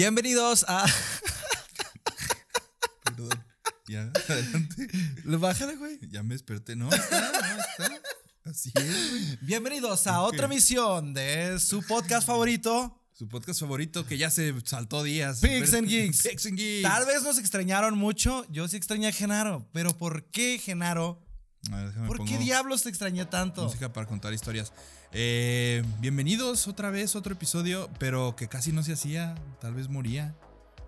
Bienvenidos a. Perdón. Ya, adelante. Bájale, güey. Ya me desperté. No, está, no, está. Así es, güey. Bienvenidos a otra emisión de su podcast favorito. Su podcast favorito que ya se saltó días. Pigs and Geeks. Pigs and Geeks. Tal vez nos extrañaron mucho. Yo sí extrañé a Genaro. Pero ¿por qué, Genaro? A ver, déjame ¿Por qué diablos te extrañé tanto? Música para contar historias. Eh, bienvenidos otra vez, otro episodio, pero que casi no se hacía. Tal vez moría.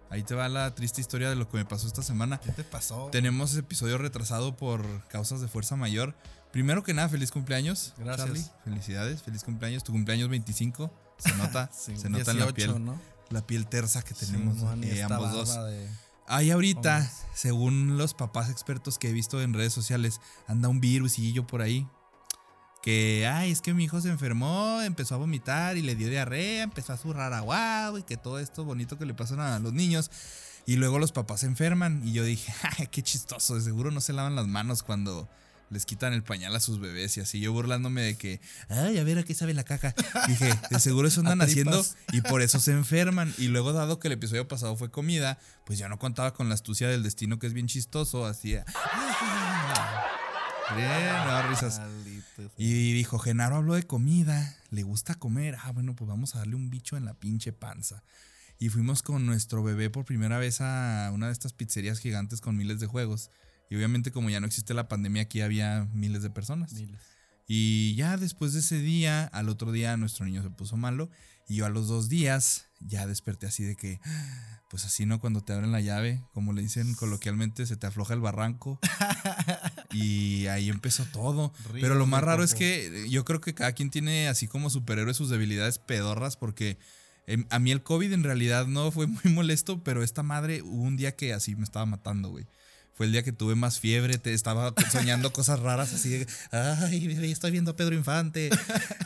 Ahí te va la triste historia de lo que me pasó esta semana. ¿Qué te pasó? Tenemos episodio retrasado por causas de fuerza mayor. Primero que nada, feliz cumpleaños. Gracias. Charlie. Felicidades, feliz cumpleaños. Tu cumpleaños 25. Se nota, Sí, se nota en la 18, piel. ¿no? La piel tersa que tenemos Simón, y eh, ambos dos. de- Ahí ahorita, según los papás expertos que he visto en redes sociales, anda un virusillo por ahí. Que, ay, es que mi hijo se enfermó, empezó a vomitar y le dio diarrea, empezó a zurrar aguado y que todo esto bonito que le pasan a los niños. Y luego los papás se enferman y yo dije, ay, qué chistoso, de seguro no se lavan las manos cuando les quitan el pañal a sus bebés y así. Yo burlándome de que, ay, a ver a qué sabe la caca. Dije, de seguro eso andan haciendo y por eso se enferman. Y luego, dado que el episodio pasado fue comida, pues yo no contaba con la astucia del destino que es bien chistoso. Así. Bien, me da risas. Y dijo, Genaro habló de comida, le gusta comer. Ah, bueno, pues vamos a darle un bicho en la pinche panza. Y fuimos con nuestro bebé por primera vez a una de estas pizzerías gigantes con miles de juegos. Y obviamente como ya no existe la pandemia, aquí había miles de personas. Miles. Y ya después de ese día, al otro día nuestro niño se puso malo. Y yo a los dos días ya desperté así de que, pues así, ¿no? Cuando te abren la llave, como le dicen coloquialmente, se te afloja el barranco. y ahí empezó todo. Pero lo más raro es que yo creo que cada quien tiene así como superhéroe sus debilidades pedorras porque... em, A mí el COVID en realidad no fue muy molesto, pero esta madre hubo un día que así me estaba matando, güey. Fue el día que tuve más fiebre, te estaba soñando cosas raras así de, ay, estoy viendo a Pedro Infante.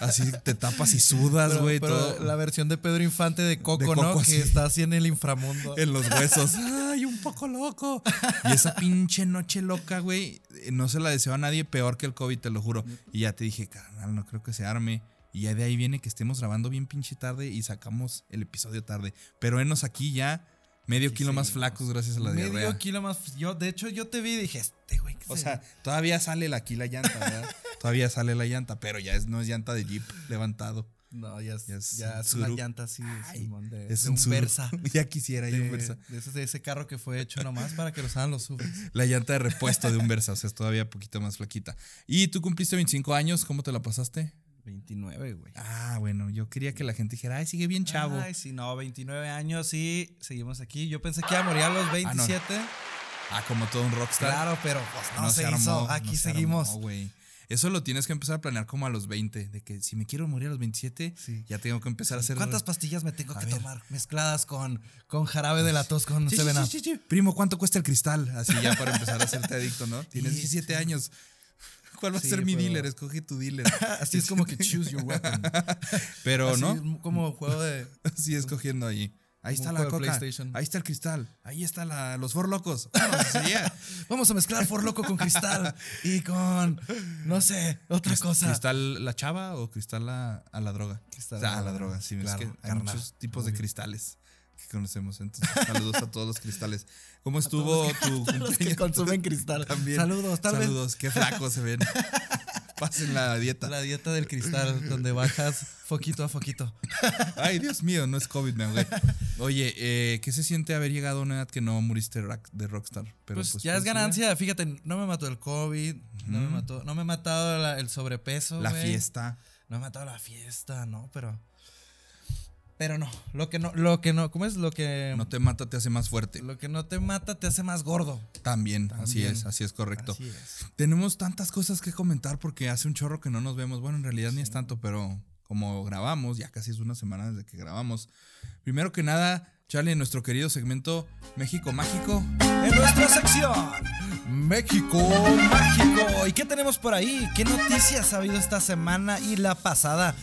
Así te tapas y sudas, güey, la versión de Pedro Infante de Coco, De ¿no? Que está así en el inframundo. en los huesos. Ay, un poco loco. Y esa pinche noche loca, güey, no se la deseo a nadie peor que el COVID, te lo juro. Y ya te dije, carnal, no creo que se arme. Y ya de ahí viene que estemos grabando bien pinche tarde y sacamos el episodio tarde. Pero enos aquí ya medio kilo más flacos gracias a la Medio diarrea. kilo más. Yo, de hecho, yo te vi y dije, este güey. ¿qué O se- sea, todavía sale la- aquí la llanta, ¿verdad? todavía sale la llanta, pero ya es, no es llanta de Jeep levantado. no, ya es, ya es ya es una llanta así, Ay, Simón, de, es de un. Versa. ya quisiera yo De, un Versa. de ese, de ese carro que fue hecho nomás para que lo usaran los subes. La llanta de repuesto de un Versa, o sea, es todavía poquito más flaquita. ¿Y tú cumpliste 25 años? ¿Cómo te la pasaste? 29, güey. Ah, bueno, yo quería que la gente dijera, ay, sigue bien chavo. Ay, sí, no, 29 años, sí, seguimos aquí. Yo pensé que iba a morir a los 27. Ah, como todo un rockstar. claro, pero pues no, se, hizo. Aquí no se seguimos. armó, güey. Eso lo tienes que empezar a planear como a los 20, de que si me quiero morir a los 27, Sí. ya tengo que empezar a hacer... ¿Cuántas pastillas me tengo A que ver. tomar? Mezcladas con, con jarabe de la tos con Sí, sí. Primo, ¿cuánto cuesta el cristal? Así ya para empezar a hacerte adicto, ¿no? Tienes Sí, 17 años. ¿Cuál va Sí, a ser mi pero- dealer? Escoge tu dealer. Así es como que choose your weapon. Pero Así no, Como juego de. sí escogiendo ahí. Ahí está la de coca. Ahí está el cristal. Ahí está la, los for locos. Vámonos, sí, ya. Vamos a mezclar For Loco con cristal y con. No sé, otra cosa. ¿Cristal la chava o cristal a, a la droga? Cristal O sea, a la droga, sí. claro, es que hay carnal, muchos tipos de obvio. cristales que conocemos. Entonces, saludos a todos los cristales. ¿Cómo estuvo tu Los que cumpleaños? consumen cristal. También. Saludos, tal vez. Saludos, qué flacos se ven. Pasen la dieta. La dieta del cristal, donde bajas foquito a foquito. Ay, Dios mío, no es COVID, me ahogué. Oye, eh, ¿qué se siente haber llegado a una edad que no moriste rock- de rockstar? Pero, Pues, ya es ganancia. Fíjate, no me mató el COVID. No me mató. No me ha matado la- el sobrepeso. La fiesta. No me ha matado la fiesta, no, pero. Pero no. Lo que no, lo que no, ¿cómo es? Lo que. No te mata, te hace más fuerte. Lo que no te mata te hace más gordo. También, así es, así es correcto. Así es. Tenemos tantas cosas que comentar porque hace un chorro que no nos vemos. Bueno, en realidad ni es tanto, pero como grabamos, ya casi es una semana desde que grabamos. Primero que nada, Charlie, en nuestro querido segmento México Mágico. En nuestra sección, México Mágico. ¿Y qué tenemos por ahí? ¿Qué noticias ha habido esta semana y la pasada?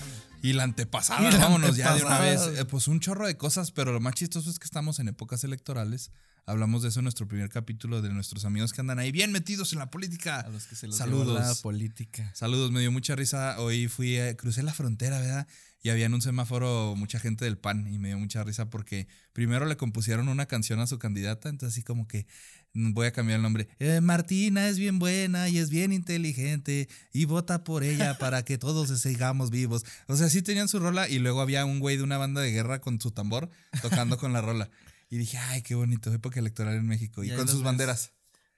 Y la antepasada, Y la vámonos ya de una vez. Eh, pues un chorro de cosas, pero lo más chistoso es que estamos en épocas electorales. Hablamos de eso en nuestro primer capítulo de nuestros amigos que andan ahí bien metidos en la política. A los que se los Saludos. la política. Saludos, me dio mucha risa. Hoy fui, a, crucé la frontera, ¿verdad? y había en un semáforo mucha gente del PAN y me dio mucha risa porque primero le compusieron una canción a su candidata, entonces así como que voy a cambiar el nombre. Eh, Martina es bien buena y es bien inteligente y vota por ella para que todos sigamos vivos. O sea, sí tenían su rola y luego había un güey de una banda de guerra con su tambor tocando con la rola. Y dije, ay, qué bonito, época electoral en México. Y, con sus ves. banderas,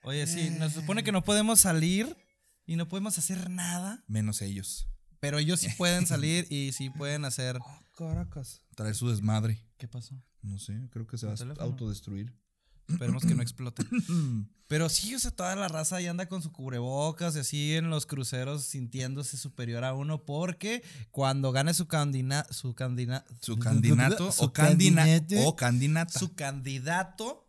Oye, sí, nos supone que no podemos salir y no podemos hacer nada, menos ellos. pero ellos sí pueden salir y sí pueden hacer. Caracas. Traer su desmadre. ¿Qué pasó? No sé, creo que se va a autodestruir. Esperemos que no explote. Pero sí, o sea, toda la raza ahí anda con su cubrebocas y así en los cruceros sintiéndose superior a uno porque cuando gane su candina, su candina, Su candidato su o, candina, candidate, o candidata. su candidato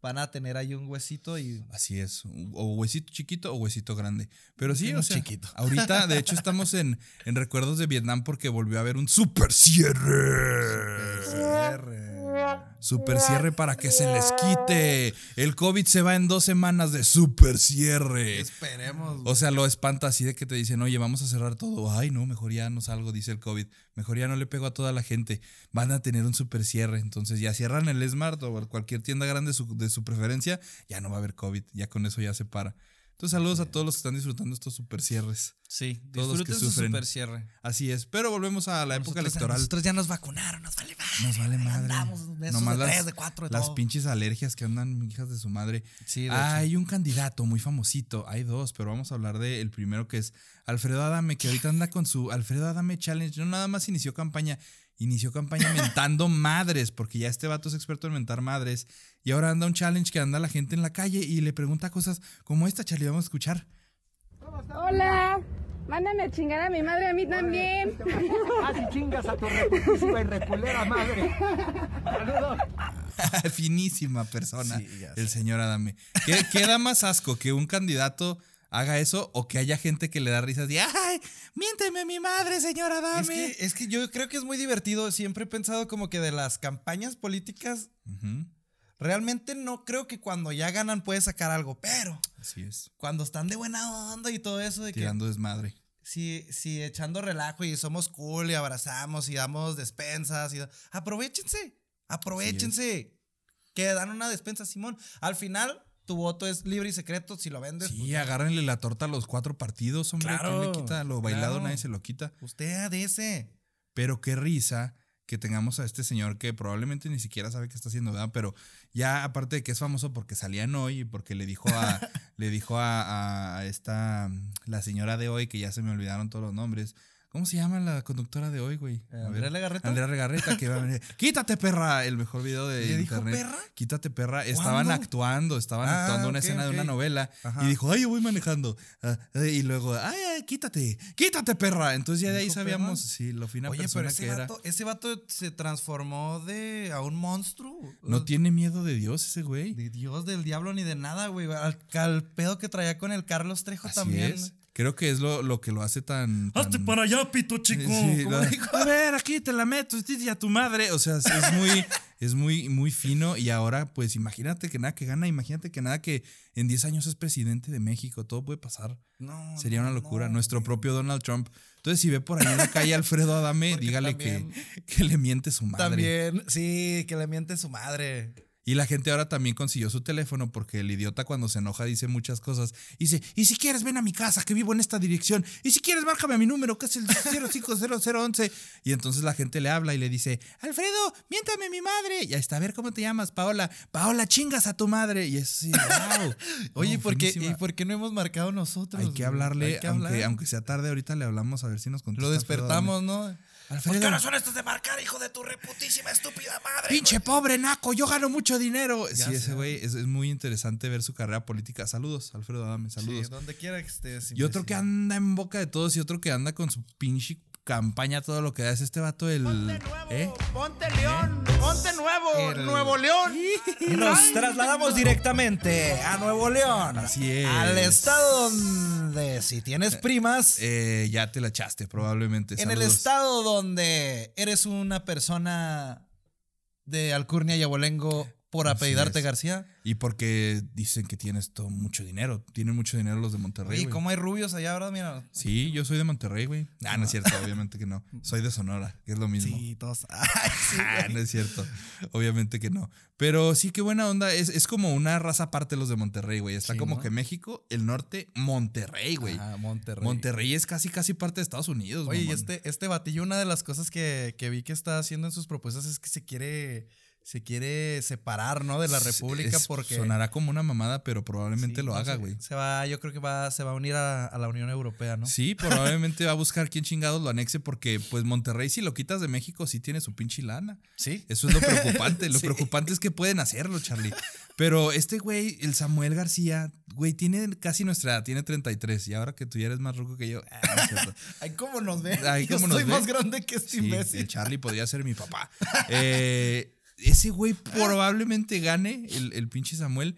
van a tener ahí un huesito y Así es, o huesito chiquito o huesito grande. Pero sí, o sea, chiquito. ahorita de hecho estamos en, en recuerdos de Vietnam porque volvió a haber un super cierre. Super cierre para que se les quite. El COVID se va en dos semanas de super cierre. esperemos. O sea, lo espanta así de que te dicen, oye, vamos a cerrar todo. Ay, no, mejor ya no salgo, dice el COVID. Mejor ya no le pego a toda la gente. Van a tener un super cierre. Entonces ya cierran el Smart o cualquier tienda grande de su, de su preferencia. Ya no va a haber COVID. Ya con eso ya se para. Entonces, saludos a todos los que están disfrutando estos super cierres. Sí, Todos los que disfruten su super cierre. Así es. Pero volvemos a la época electoral. Nosotros ya nos vacunaron, nos vale madre. Nos vale madre. andamos de Nomás de las, tres, de cuatro, de las todo. pinches alergias que andan hijas de su madre. Sí, de Ah, hecho. hay un candidato muy famosito. Hay dos, pero vamos a hablar del primero que es Alfredo Adame, que ahorita anda con su Alfredo Adame Challenge. No nada más inició campaña, inició campaña mentando madres, porque ya este vato es experto en mentar madres. Y ahora anda un challenge que anda la gente en la calle y le pregunta cosas como esta, Charlie. Vamos a escuchar. Hola, mándame a chingar a mi madre, a mí también. Casi chingas a tu reputísima y reculera madre. Saludos. Finísima persona, Sí, el señor Adame. ¿Qué, qué da más asco que un candidato haga eso o que haya gente que le da risas y ¡ay! ¡Miénteme mi madre, señor Adame! Es que, es que yo creo que es muy divertido. Siempre he pensado como que de las campañas políticas, realmente no creo que cuando ya ganan puede sacar algo, pero así es. cuando están de buena onda y todo eso de que Tirando desmadre. si, si echando relajo y somos cool y abrazamos y damos despensas y aprovechense, aprovechense. Que dan una despensa, Simón. Al final, tu voto es libre y secreto. Si lo vendes, Sí, pues, agárrenle la torta a los cuatro partidos, hombre. Claro, ¿Quién le quita? Lo bailado claro. nadie se lo quita. usted de ese. Pero qué risa que tengamos a este señor que probablemente ni siquiera sabe qué está haciendo, ¿verdad? Pero ya aparte de que es famoso porque salía en hoy y porque le dijo a le dijo a, a esta la señora de hoy que ya se me olvidaron todos los nombres. ¿Cómo se llama la conductora de hoy, güey? Eh, ¿Andrea. Legarreta? Andrea Legarreta que va a venir. Quítate perra, el mejor video de ¿Le dijo internet. perra? Quítate perra. Estaban actuando, estaban Ah, actuando una escena de una novela Ajá. y dijo, "Ay, yo voy manejando." Ah, y luego, "Ay, ay, quítate. Quítate perra." Entonces ya de ahí ¿Dijo sabíamos perra? sí, lo fina Oye, persona pero ese que era. vato, ese vato se transformó de a un monstruo. No tiene miedo de Dios ese güey. De Dios, del diablo, ni de nada, güey. Al, al pedo que traía con el Carlos Trejo Así también. es. Creo que es lo, lo que lo hace tan. Hazte para allá, pito chico. Sí, ¿Cómo la- dijo? a ver, aquí te la meto, y a tu madre. O sea, es es muy, es muy, muy fino. Y ahora, pues, imagínate que nada que gana, imagínate que nada que en 10 años es presidente de México. Todo puede pasar. No, Sería no, una locura. no, Nuestro güey. propio Donald Trump. Entonces, si ve por ahí en la calle a Alfredo Adame, Porque dígale que, que le miente su madre. También, sí, que le miente su madre. Y la gente ahora también consiguió su teléfono porque el idiota cuando se enoja dice muchas cosas. Dice, y si quieres ven a mi casa que vivo en esta dirección. Y si quieres márcame a mi número que es el 050011. Y entonces la gente le habla y le dice, Alfredo, miéntame mi madre. Y ahí está, a ver cómo te llamas, Paola. Paola, chingas a tu madre. Y es así, wow. Oye, No, ¿por qué, finísima. ¿y por qué no hemos marcado nosotros? Hay que hablarle, Hay que aunque, hablar. aunque sea tarde, ahorita le hablamos a ver si nos contesta. Lo despertamos. ¿no? Alfredo. ¿Por qué no son estos de marcar, hijo de tu reputísima estúpida madre? Pinche pobre naco, yo gano mucho dinero. Ya sí, ese güey es, es muy interesante ver su carrera política. Saludos, Alfredo Adame, saludos. Sí, donde quiera que estés. Y otro que anda en boca de todos y otro que anda con su pinche campaña, todo lo que da es este vato, el. ¿Eh? Ponte León, ponte nuevo, El- Nuevo León. Y nos trasladamos directamente a Nuevo León. Así es. Al estado donde si tienes primas, Eh, ya te la echaste, probablemente. en el estado donde eres una persona de alcurnia y abolengo por Así apellidarte es. García. Y porque dicen que tienes todo mucho dinero. Tienen mucho dinero los de Monterrey. Güey. ¿cómo hay rubios allá, verdad? Mira. Sí, yo soy de Monterrey, güey. Ah, no es cierto, obviamente que no. Soy de Sonora, que es lo mismo. Sí, todos. Ay, sí, Ah, güey. no es cierto. Obviamente que no. Pero sí, qué buena onda. Es, es como una raza aparte los de Monterrey, güey. Está Sí, como ¿no? que México, el norte, Monterrey, güey. Ah, Monterrey. Monterrey es casi, casi parte de Estados Unidos, Oye, y este, este batillo, una de las cosas que, que vi que está haciendo en sus propuestas es que se quiere, se quiere separar, ¿no? De la República Es- porque. Sonará como una mamada, pero probablemente Sí, lo haga, güey. Se va, yo creo que va, se va a unir a, a la Unión Europea, ¿no? Sí, probablemente va a buscar quién chingados lo anexe porque, pues, Monterrey, si lo quitas de México, sí tiene su pinche lana. Sí. Eso es lo preocupante. Lo Sí. preocupante es que pueden hacerlo, Charlie. Pero este güey, el Samuel García, güey, tiene casi nuestra edad, tiene 33. Y ahora que tú ya eres más ruco que yo, ah. Ay, ¿cómo nos ve? Ay, yo ¿cómo nos soy ve? más grande que este Sí, imbécil. el Charlie podría ser mi papá. Eh, ese güey probablemente gane, el, el pinche Samuel.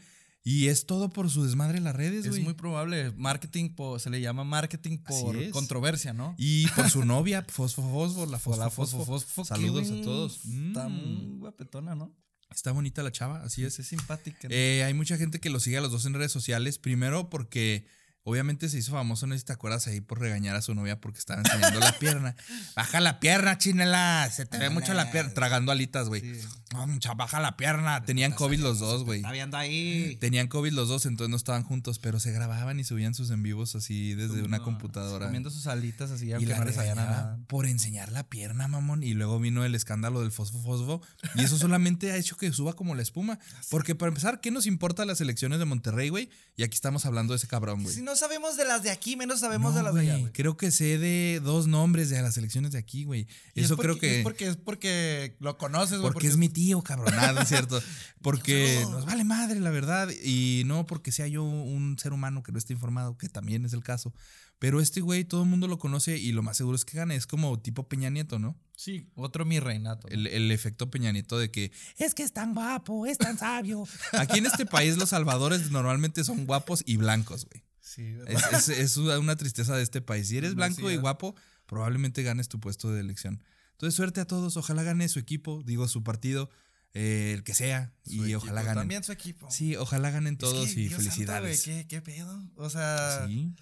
Y es todo por su desmadre en las redes, Es muy probable. Marketing, se le llama marketing por controversia, ¿no? Y por su novia, Fosfo Fosfo, la Fosfo la Fosfo. fosfo, Saludos a todos. Está Mm. muy guapetona, ¿no? Está bonita la chava, así es. Es simpática. ¿no? Eh, hay mucha gente que lo sigue a los dos en redes sociales. Primero porque obviamente se hizo famoso, no sé si te acuerdas ahí por regañar a su novia porque estaba enseñando la pierna. Baja la pierna, chinela. Se te ve mucho la pierna. Tragando alitas, güey. Sí. Mucha, baja la pierna. Tenían COVID los dos, güey. Está viendo ahí. Tenían COVID los dos, entonces no estaban juntos, pero se grababan y subían sus en vivos así desde una computadora. Comiendo sus alitas así, Y la no les hayan regañaba nada. por enseñar la pierna, mamón. Y luego vino el escándalo del fosfo fosfo. Y eso solamente ha hecho que suba como la espuma. Porque para empezar, ¿qué nos importa las elecciones de Monterrey, güey? Y aquí estamos hablando de ese cabrón, güey. Si no sabemos de las de aquí, menos sabemos No, de las de allá, güey, güey. Creo que sé de dos nombres de las elecciones de aquí, güey. Eso porque- creo que. Es porque, es porque lo conoces, güey. Porque es mi tío, cabrón, nada, es cierto. Porque nos vale madre, la verdad. Y no porque sea yo un ser humano que no esté informado, que también es el caso. Pero este güey, todo el mundo lo conoce y lo más seguro es que gane. Es como tipo Peña Nieto, ¿no? Sí, otro mi reinato. El, el efecto Peña Nieto de que es que es tan guapo, es tan sabio. Aquí en este país los salvadores normalmente son guapos y blancos, güey. Sí. Es, es- es una tristeza de este país. Si eres No, blanco sí, y guapo, probablemente ganes tu puesto de elección. Entonces, suerte a todos. Ojalá gane su equipo, digo su partido, eh, el que sea. Su y equipo, ojalá ganen. También su equipo. Sí, ojalá ganen Es todos que, y Dios santo, felicidades. ¿qué, ¿Qué pedo? O sea, Sí.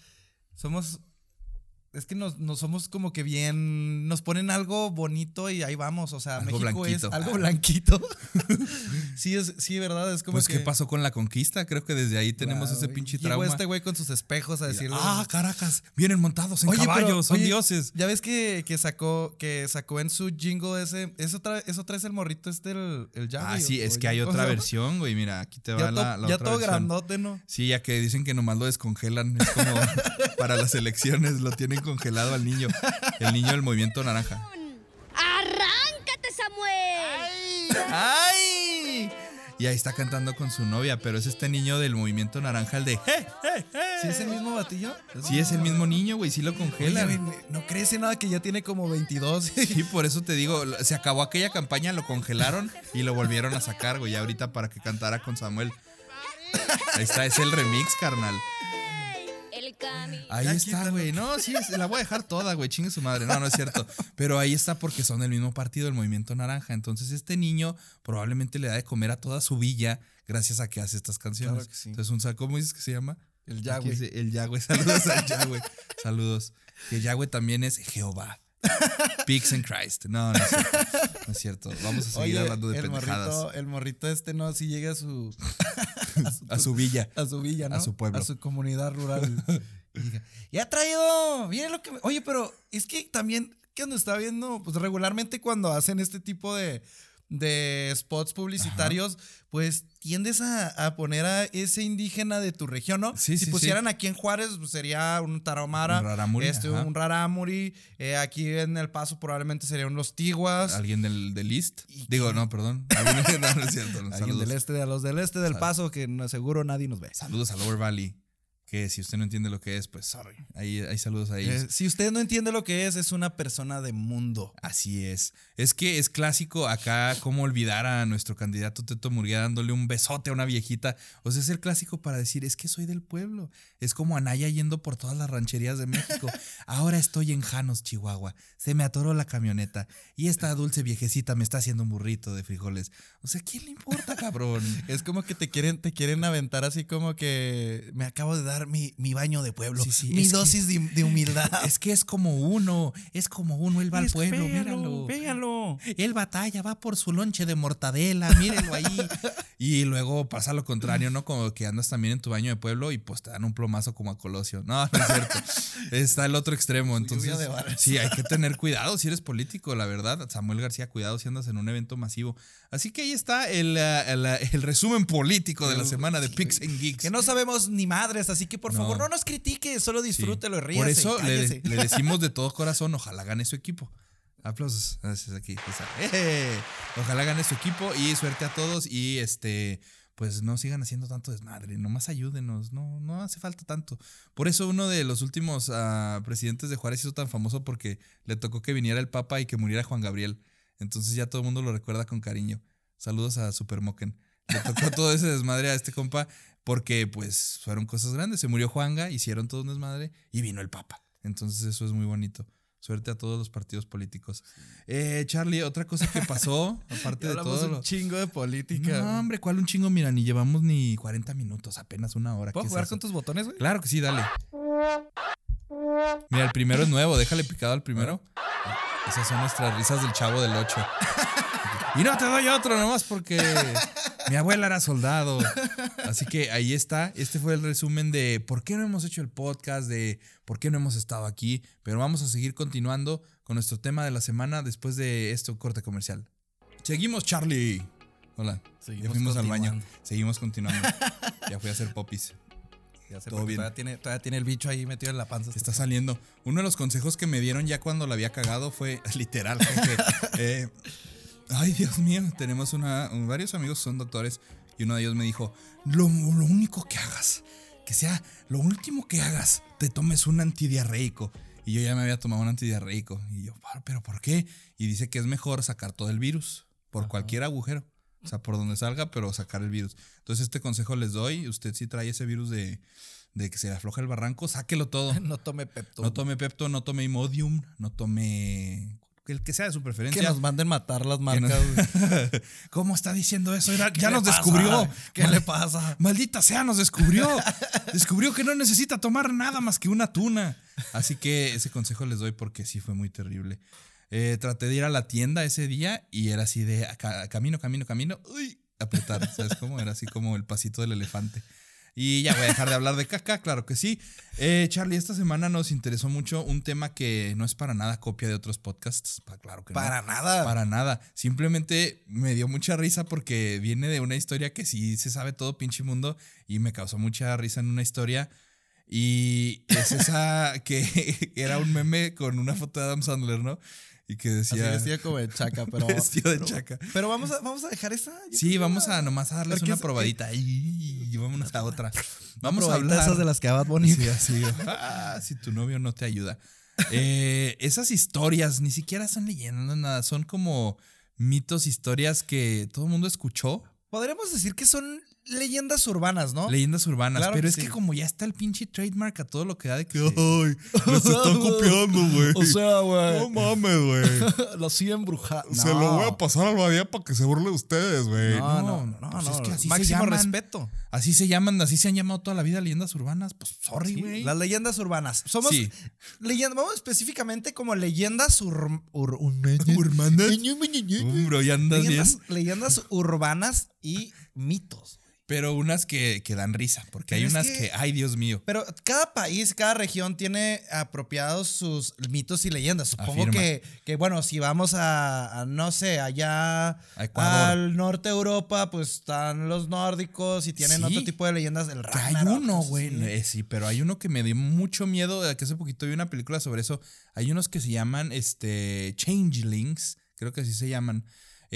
somos. Es que nos, nos somos como que bien. Nos ponen algo bonito y ahí vamos. O sea, Algo México blanquito. es algo blanquito. sí, es, sí, verdad. Es como Pues, que. ¿qué pasó con la conquista? Creo que desde ahí tenemos Wow, ese pinche Llegó trauma. este güey con sus espejos a decirle. ah, Caracas, vienen montados en Oye, pero, caballos, son oye, dioses. Ya ves que, que sacó que sacó en su jingle ese. Eso trae, eso trae el morrito este, el, el Ah, sí, o- es o que hay otra sea, versión, güey. Mira, aquí te va Ya, la, to- la ya otra todo versión. grandote, ¿no? Sí, ya que dicen que nomás lo descongelan. Es como para las elecciones, lo tienen congelado al niño. El niño del movimiento naranja. ¡Arráncate, Samuel! ¡Ay! Y ahí está cantando con su novia, pero es este niño del movimiento naranja, el de. "Je, je, je". ¿Sí es el mismo batillo? Sí, es el mismo niño, güey. Sí lo congelan. no crece nada que ya tiene como 22. Sí, por eso te digo, se acabó aquella campaña, lo congelaron y lo volvieron a sacar, güey, ahorita para que cantara con Samuel. Ahí está, es el remix, carnal. El camino. Ahí Ya está, güey. No, sí, es- la voy a dejar toda, güey. Chingue su madre. No, no es cierto. Pero ahí está porque son del mismo partido, el Movimiento Naranja. Entonces, este niño probablemente le da de comer a toda su villa gracias a que hace estas canciones. Claro que sí. Entonces, un saco, ¿cómo dices que se llama? El Yahweh. El Yahweh. Saludos al Yahweh. Saludos. Que Yahweh también es Jehová. Pigs in Christ. No, no es cierto. No es cierto. Vamos a seguir Oye, hablando de el pendejadas. morrito, el morrito este no, si llega a su, A su villa. a su villa, ¿no? A su pueblo. A su comunidad rural. y diga, ya ha traído, miren lo que... me-". Oye, pero es que también, que donde está viendo, pues regularmente cuando hacen este tipo de, de spots publicitarios, pues tiendes a, a poner a ese indígena de tu región, ¿no? Sí, si sí, pusieran aquí en Juárez, pues sería un Tarahumara, Un Rarámuri, este, ajá. un Rarámuri, eh, aquí en El Paso probablemente serían los Tiguas. Alguien del, del East. ¿Y Digo, no, perdón. Alguien- no, no es cierto. Alguien del este, a los del este del Sal- paso, que seguro nadie nos ve. Saludos a Lower Valley. Que si usted no entiende lo que es, pues sorry. Ahí hay saludos a ellos. Eh, si usted no entiende lo que es, es una persona de mundo. Así es. Es que es clásico acá cómo olvidar a nuestro candidato Teto Murguía dándole un besote a una viejita. O sea, es el clásico para decir, es que soy del pueblo. Es como Anaya yendo por todas las rancherías de México. Ahora estoy en Janos, Chihuahua. Se me atoró la camioneta. Y esta dulce viejecita me está haciendo un burrito de frijoles. O sea, ¿quién le importa, cabrón? Es como que te quieren, te quieren aventar así como que me acabo de dar mi, mi baño de pueblo. Sí, sí, mi que- dosis de, de humildad. Es que es como uno. Es como uno. Él va al pueblo, véalo, míralo. véalo. Él batalla, va por su lonche de mortadela, mírenlo ahí. y luego pasa lo contrario, ¿no? Como que andas también en tu baño de pueblo y pues te dan un plomazo como a Colosio. No, no es cierto. Está el otro extremo. Entonces, sí, hay que tener cuidado si eres político, la verdad. Samuel García, cuidado si andas en un evento masivo. Así que ahí está el, el, el resumen político de la semana de Pix and Geeks. Que no sabemos ni madres, así que por No. favor no nos critique, solo Sí. disfrútelo y ríase. Por eso le, decimos de todo corazón, ojalá gane su equipo. Aplausos. Gracias aquí. ¡Eh! Ojalá gane su equipo y suerte a todos y este pues no sigan haciendo tanto desmadre, nomás ayúdenos, no, no hace falta tanto. Por eso uno de los últimos ah, presidentes de Juárez hizo tan famoso porque le tocó que viniera el Papa y que muriera Juan Gabriel. Entonces ya todo el mundo lo recuerda con cariño. Saludos a Super Moken. Le tocó todo ese desmadre a este compa porque pues fueron cosas grandes. Se murió Juanga, hicieron todo un desmadre y vino el Papa. Entonces eso es muy bonito. Suerte a todos los partidos políticos. Eh, Charlie, otra cosa que pasó, aparte de todo un lo... chingo de política. No, hombre, ¿cuál un chingo? Mira, ni llevamos ni 40 minutos, apenas una hora. ¿Puedo ¿Qué es jugar con tus botones, güey? Claro que sí, dale. Mira, el primero es nuevo, déjale picado al primero. Esas son nuestras risas del chavo del 8. Y no te doy otro nomás porque mi abuela era soldado. Así que ahí está. Este fue el resumen de por qué no hemos hecho el podcast, de por qué no hemos estado aquí. Pero vamos a seguir continuando con nuestro tema de la semana después de esto corte comercial. Seguimos, Charlie. Hola. ya Seguimos fuimos al baño. Seguimos continuando. ya fui a hacer popis. Ya sé, Todo porque bien. Todavía tiene, todavía tiene el bicho ahí metido en la panza. Está saliendo. Uno de los consejos que me dieron ya cuando la había cagado fue literal. eh, ay, Dios mío, tenemos una, varios amigos son doctores y uno de ellos me dijo, lo, lo único que hagas, que sea lo último que hagas, te tomes un antidiarreico. Y yo ya me había tomado un antidiarreico. Y yo, "¿Pero- ¿pero por qué? Y dice que es mejor sacar todo el virus por cualquier agujero. O sea, por donde salga, pero sacar el virus. Entonces, este consejo les doy. Usted si trae ese virus de, de que se le afloja el barranco, sáquelo todo. No tome Pepto. No tome Pepto, no tome Imodium, no tome el que sea de su preferencia. que nos manden matar las marcas. nos-. ¿Cómo está diciendo eso? Era- ¿Qué ya nos pasa? descubrió. ¿Qué Mal- le pasa? Maldita sea, nos descubrió. descubrió que no necesita tomar nada más que una tuna. Así que ese consejo les doy porque sí fue muy terrible. Eh, traté de ir a la tienda ese día y era así de ca- camino, camino, camino. Uy, apretar. ¿Sabes cómo? Era así como el pasito del elefante. Y ya voy a dejar de hablar de caca, claro que sí. Eh, Charlie, esta semana nos interesó mucho un tema que no es para nada copia de otros podcasts. Claro que no. Para nada. Para nada. Simplemente me dio mucha risa porque viene de una historia que sí se sabe todo pinche mundo y me causó mucha risa en una historia. Y es esa que era un meme con una foto de Adam Sandler, ¿no? Y que Así decía. vestido como de chaca, pero. Vestido de pero- chaca. Pero vamos a, vamos a dejar esa. yo Sí, vamos a nomás a darles una es- probadita. Y vámonos a otra. Vamos a hablar. esas de las que Bad Bunny. Sí, así. Ah, si tu novio no te ayuda. Eh, esas historias ni siquiera son leyendas, no nada. Son como mitos, historias que todo el mundo escuchó. Podríamos decir que son leyendas urbanas, ¿no? Leyendas urbanas. Claro pero que es sí. que como ya está el pinche trademark a todo lo que da de que. ¡Ay! ¡Nos están copiando, güey! O sea, güey. No mames, güey. Lo siguen embrujada. Se lo voy a pasar al Badía para que se burle de ustedes, güey. No, no, no, no. pues es que así se Máximo llaman. respeto. Así se llaman, así se han llamado toda la vida leyendas urbanas. Pues sorry, Sí, güey. las leyendas urbanas. Somos leyendas, vamos específicamente como leyendas ur, ur- Urbanas. Bro, ya andas bien. leyendas, leyendas urbanas y mitos. Pero unas que, que dan risa, porque hay unas que- que, ay, Dios mío. Pero cada país, cada región tiene apropiados sus mitos y leyendas. Supongo Afirma. que, que, bueno, si vamos a, a, no sé, allá A al norte de Europa, pues están los nórdicos y tienen Sí. otro tipo de leyendas. El Que hay Ragnarok, uno, güey. sí. eh, Sí, pero hay uno que me dio mucho miedo. Que hace poquito vi una película sobre eso. Hay unos que se llaman este, Changelings. Creo que así se llaman.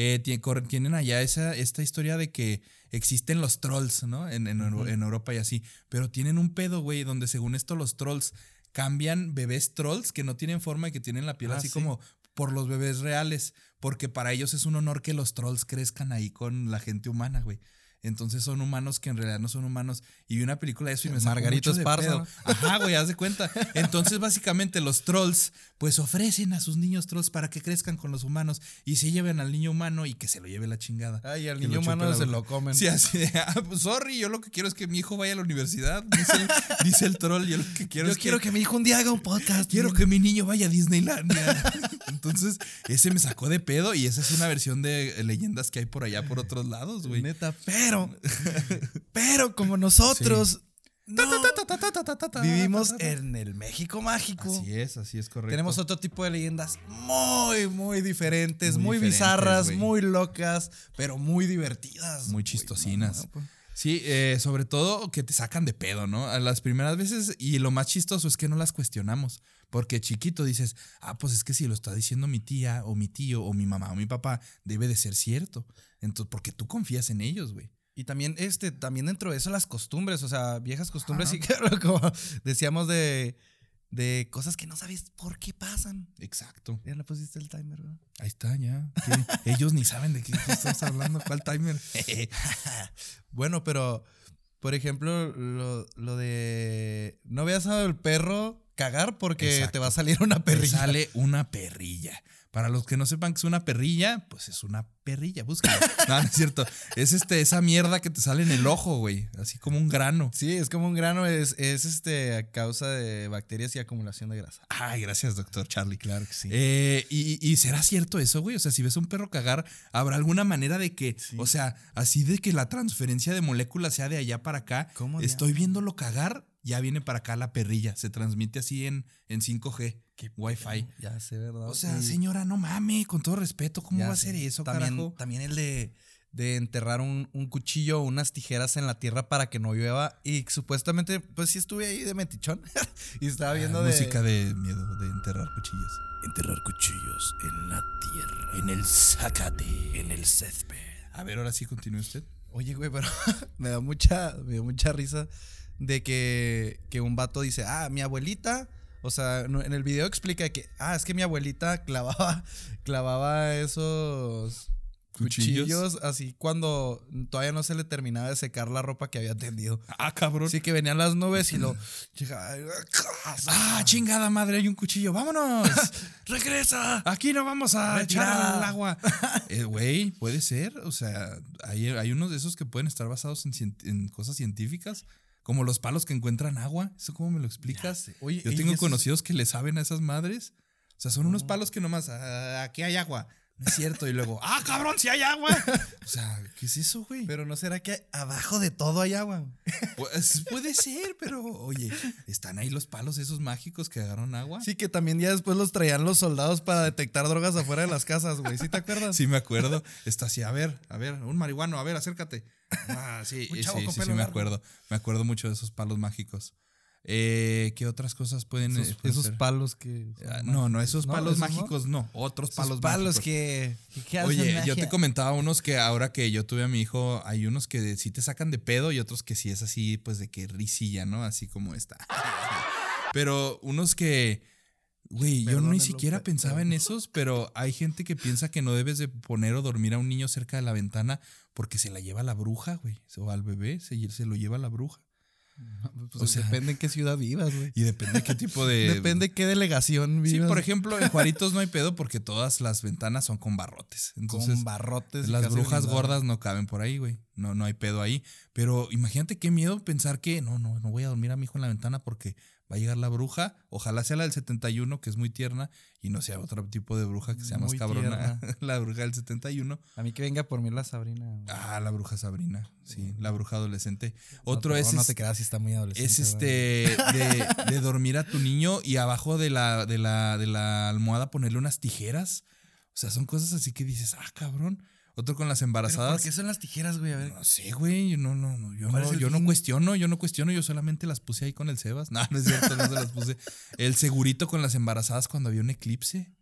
Eh, tienen allá esa, esta historia de que existen los trolls, ¿no? En, en en Europa y así. Pero tienen un pedo, güey, donde según esto los trolls cambian bebés trolls que no tienen forma y que tienen la piel Ah, así sí. como por los bebés reales. Porque para ellos es un honor que los trolls crezcan ahí con la gente humana, güey. Entonces son humanos que en realidad no son humanos. Y vi una película de eso y me sacó Margarito Esparza. Ajá, güey, haz de cuenta. Entonces, básicamente, los trolls, pues ofrecen a sus niños trolls para que crezcan con los humanos y se lleven al niño humano y que se lo lleve la chingada. Ay, al Que niño humano se lo comen. Sí, así de, ah, pues sorry, yo lo que quiero es que mi hijo vaya a la universidad. Dice el, dice el troll, yo lo que quiero Yo es quiero que mi hijo un día haga un podcast. Quiero que mi niño vaya a Disneylandia. Entonces, ese me sacó de pedo y esa es una versión de leyendas que hay por allá por otros lados, güey. Neta, pero, pero como nosotros no vivimos en el México mágico. Así es, así es correcto. Tenemos otro tipo de leyendas muy, muy diferentes, Muy muy, diferentes, bizarras, muy locas, pero muy divertidas. muy chistosinas. Pues. Sí, eh, sobre todo que te sacan de pedo, ¿no? A las primeras veces, y lo más chistoso es que no las cuestionamos. Porque chiquito dices, ah, pues es que si lo está diciendo mi tía, o mi tío, o mi mamá, o mi papá, debe de ser cierto. Entonces, porque tú confías en ellos, güey. Y también, este, también dentro de eso las costumbres, o sea, viejas costumbres, Ajá. y que como decíamos de, de cosas que no sabes por qué pasan. Exacto. Ya le pusiste el timer, ¿verdad? Ahí está, ya. ¿Qué? Ellos ni saben de qué estás hablando, cuál timer. Bueno, pero, por ejemplo, lo, lo de no veas al perro cagar porque Exacto. te va a salir una Te perrilla. sale una perrilla. Para los que no sepan que es una perrilla, pues es una perrilla, búscalo. No, no es cierto. Es este, esa mierda que te sale en el ojo, güey. Así como un grano. Sí, es como un grano, es, es este a causa de bacterias y acumulación de grasa. Ay, gracias, doctor Charlie. Claro que sí. Eh, y, y será cierto eso, güey? O sea, si ves a un perro cagar, ¿habrá alguna manera de que, o sea, así de que la transferencia de moléculas sea de allá para acá? ¿Cómo Estoy diablos? viéndolo cagar, ya viene para acá la perrilla. Se transmite así en, en 5G, Wi-Fi. Ya sé, ¿verdad? O sea, señora, no mame, con todo respeto, ¿cómo ya va a ser eso, también, carajo? También el de, de enterrar un, un cuchillo o unas tijeras en la tierra para que no llueva. Y supuestamente, pues sí estuve ahí de metichón. y estaba viendo Ah, de. música de miedo, de enterrar cuchillos. Enterrar cuchillos en la tierra. En el zacate. En el césped. A ver, ahora sí continúe usted. Oye, güey, pero me da mucha, me dio mucha risa de que, que un vato dice, ah, mi abuelita, o sea, en el video explica que, ah, es que mi abuelita clavaba, clavaba esos Cuchillos. cuchillos así cuando todavía no se le terminaba de secar la ropa que había tendido. Ah, cabrón. Así que venían las nubes y lo llegaba, Ah, chingada madre, hay un cuchillo, vámonos. regresa. Aquí no vamos a Retirada. echar al agua. Eh, Güey, puede ser. O sea, hay, hay unos de esos que pueden estar basados en cosas científicas, como los palos que encuentran agua. ¿Eso cómo me lo explicas? Oye, Yo tengo conocidos que le saben a esas madres. O sea, son unos palos que nomás, "Ah, aquí hay agua. No es cierto. Y luego, ah, cabrón, si hay agua. O sea, ¿qué es eso, güey? Pero no será que abajo de todo hay agua. Pues, puede ser, pero oye, están ahí los palos esos mágicos que agarran agua. Sí, que también ya después los traían los soldados para detectar drogas afuera de las casas, güey. ¿Sí te acuerdas? Sí, me acuerdo. Está así, a ver, a ver, un marihuano, a ver, acércate. Ah, sí, sí, con sí, sí, me acuerdo. Me acuerdo mucho de esos palos mágicos. Eh, ¿Qué otras cosas pueden, eh, Esos, ser? palos que. Ah, no, no, esos palos no. mágicos no. Otros Esos palos, palos, mágicos. que. que hacen Oye, yo te comentaba unos que ahora que yo tuve a mi hijo, hay unos que sí te sacan de pedo y otros que sí es así, pues de que risilla, ¿no? Así como está. Pero unos que, güey, yo ni siquiera pe- pensaba en esos, pero hay gente que piensa que no debes de poner o dormir a un niño cerca de la ventana porque se la lleva la bruja, güey. O al bebé se, se lo lleva la bruja. Pues o sea- depende en qué ciudad vivas, güey. Y depende qué tipo de... Depende qué delegación Sí, vivas. por ejemplo, en Juaritos no hay pedo porque todas las ventanas son con barrotes. Entonces, con barrotes. Las brujas gordas no caben por ahí, güey. No, no hay pedo ahí. Pero imagínate qué miedo pensar que no, no, no voy a dormir a mi hijo en la ventana porque va a llegar la bruja. Ojalá sea la del 71, que es muy tierna, y no sea otro tipo de bruja que sea más cabrona. la bruja del 71. A mí que venga por mí la Sabrina. Ah, la bruja Sabrina. Sí, la bruja adolescente. Otro es. No es- te creas si está muy adolescente. es este de, de dormir a tu niño y abajo de la, de la, de la almohada ponerle unas tijeras. O sea, son cosas así que dices, ah, cabrón. Otro con las ¿Pero embarazadas. ¿Por qué son las tijeras, güey? A ver. No sé, güey, no, no, no, yo ¿Cuál no, yo cuestiono, yo no cuestiono, yo solamente las puse ahí con el Sebas. No, no es cierto, no se las puse. El segurito con las embarazadas cuando había un eclipse.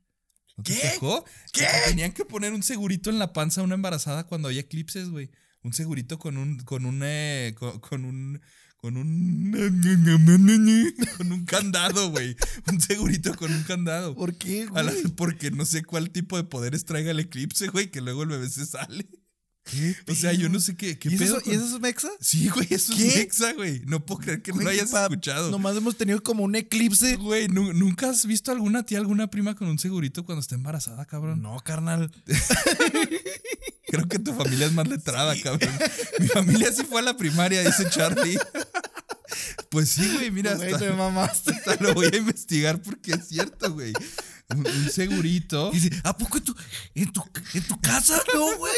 ¿No te ¿Qué? ¿Qué? Que Tenían que poner un segurito en la panza a una embarazada cuando había eclipses, güey. Un segurito con un, con un, eh, con, con un, con un, con un candado, güey. Un segurito con un candado. ¿Por qué, la- güey? porque no sé cuál tipo de poderes traiga el eclipse, güey, que luego el bebé se sale. O sea, yo no sé qué, qué ¿Y pedo. eso, ¿Y con- eso es mexa? Sí, güey, eso ¿Qué? es Nexa, güey. No puedo creer que no lo hayas escuchado. Nomás hemos tenido como un eclipse. Güey, ¿nu- ¿nunca has visto alguna tía, alguna prima con un segurito cuando está embarazada, cabrón? No, carnal. Creo que tu familia es más letrada, cabrón. Mi familia sí fue a la primaria, dice Charlie. Pues sí, güey, mira, Güey, hasta, te mamaste. hasta lo voy a investigar porque es cierto, güey. Un, un segurito. Dice, ¿a poco en tu, en tu, en tu casa no, güey?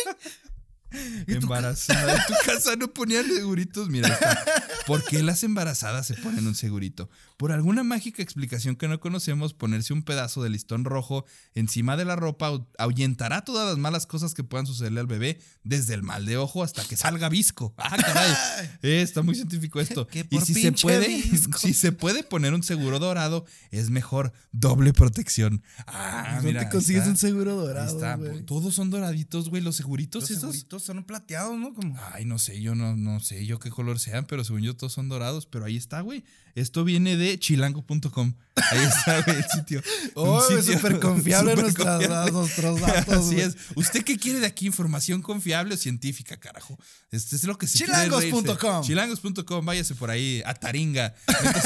¿En tu Embarazada. En tu casa no ponían seguritos. Mira, está. ¿por qué las embarazadas se ponen un segurito? Por alguna mágica explicación que no conocemos, ponerse un pedazo de listón rojo encima de la ropa ahu- ahuyentará todas las malas cosas que puedan sucederle al bebé, desde el mal de ojo hasta que salga visco. Ah, caray. Eh, está muy científico esto. Que y si se puede, visco. si se puede poner un seguro dorado, es mejor doble protección. Ah, ¿Dónde mira, ahí consigues está. un seguro dorado, está. Todos son doraditos, güey. Los seguritos Los esos. seguritos son plateados, ¿no? Como... Ay, no sé, yo no, no sé yo qué color sean, pero según yo todos son dorados, pero ahí está, güey. Esto viene de chilango.com. Ahí está, el sitio. Oh, sitio súper confiable súper nuestras- confiable. nuestros datos, Así es. ¿Usted qué quiere de aquí? ¿Información confiable o científica, carajo? Este es lo que se quiere Chilangos.com. Chilangos.com, váyase por ahí a Taringa.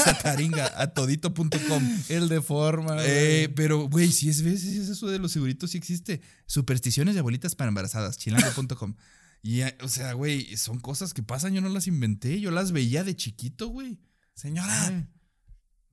A Taringa, a todito.com. El de forma, Eh, pero, güey, si es, es eso de los seguritos, sí existe. Supersticiones de abuelitas para embarazadas, chilango.com. Y, eh, o sea, güey, son cosas que pasan, yo no las inventé, yo las veía de chiquito, güey. Señora, Eh,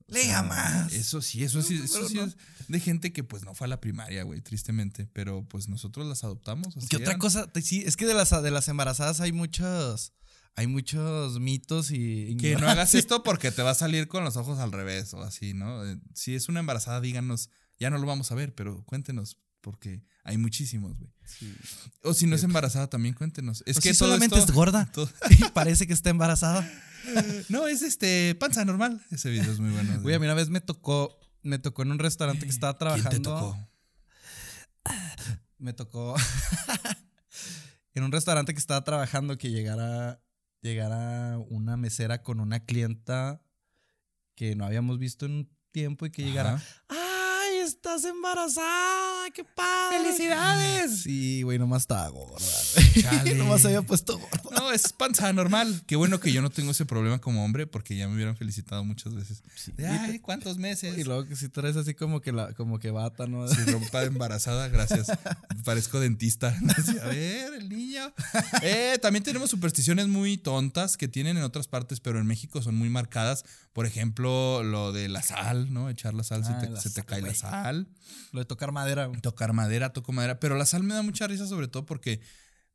lea más. Eso sí, eso sí, eso sí es de gente que pues no fue a la primaria, güey, tristemente. Pero pues nosotros las adoptamos. así ¿Qué otra cosa? Sí, es que de las, de las embarazadas hay muchos, hay muchos mitos y... Que no hagas esto porque te va a salir con los ojos al revés o así, ¿no? Eh, Si es una embarazada, díganos, ya no lo vamos a ver, pero cuéntenos, porque hay muchísimos, güey. O si no es embarazada, también cuéntenos. Es O que si solamente esto- es gorda todo- y parece que está embarazada. No, es este panza normal. Ese video es muy bueno. Güey, a mí una vez me tocó, me tocó en un restaurante que estaba trabajando. ¿Quién te tocó? Me tocó en un restaurante que estaba trabajando que llegara, llegara una mesera con una clienta que no habíamos visto en un tiempo y que llegara. Ajá. ¡Ay, estás embarazada! ¡Qué padre! ¡Felicidades! Sí, güey, nomás estaba gorda. Chale. nomás se había puesto gorda. No, es panza normal. Qué bueno que yo no tengo ese problema como hombre porque ya me hubieran felicitado muchas veces. De, Ay, ¿cuántos meses? Y luego que si traes así como que la, como que bata, ¿no? Si rompa embarazada, gracias. Parezco dentista. A ver, el niño. Eh, también tenemos supersticiones muy tontas que tienen en otras partes, pero en México son muy marcadas. Por ejemplo, lo de la sal, ¿no? Echar la sal, Ah, se te, la se te sal, cae la güey. Sal. Lo de tocar madera. güey. Tocar madera, toco madera. Pero la sal me da mucha risa, sobre todo porque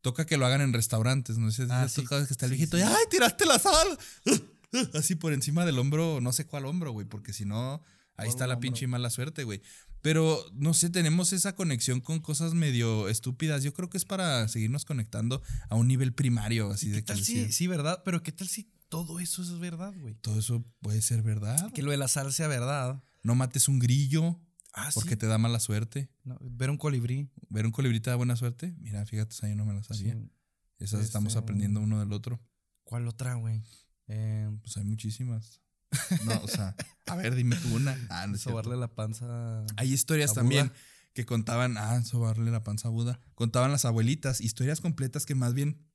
toca que lo hagan en restaurantes. No sé si Ah, has sí. tocado que está el viejito sí. y ¡ay, tiraste la sal! Así por encima del hombro, no sé cuál hombro, güey, porque si no, ahí está la hombro. pinche mala suerte, güey. Pero no sé, tenemos esa conexión con cosas medio estúpidas. Yo creo que es para seguirnos conectando a un nivel primario, así ¿Qué de tal si, sí, verdad? Pero ¿qué tal si todo eso es verdad, güey? todo eso puede ser verdad. Que lo de la sal sea verdad. No mates un grillo Ah, porque sí. te da mala suerte. No, ver un colibrí. Ver un colibrita da buena suerte. Mira, fíjate, esa yo no me la sabía. Sí. Esas estamos Este- aprendiendo uno del otro. ¿Cuál otra, güey? Eh, Pues hay muchísimas. No, o sea, a ver, dime tú una. Ah, no sobarle la panza. Hay historias también Buda. que contaban, ah, sobarle la panza a Buda. Contaban las abuelitas, historias completas que más bien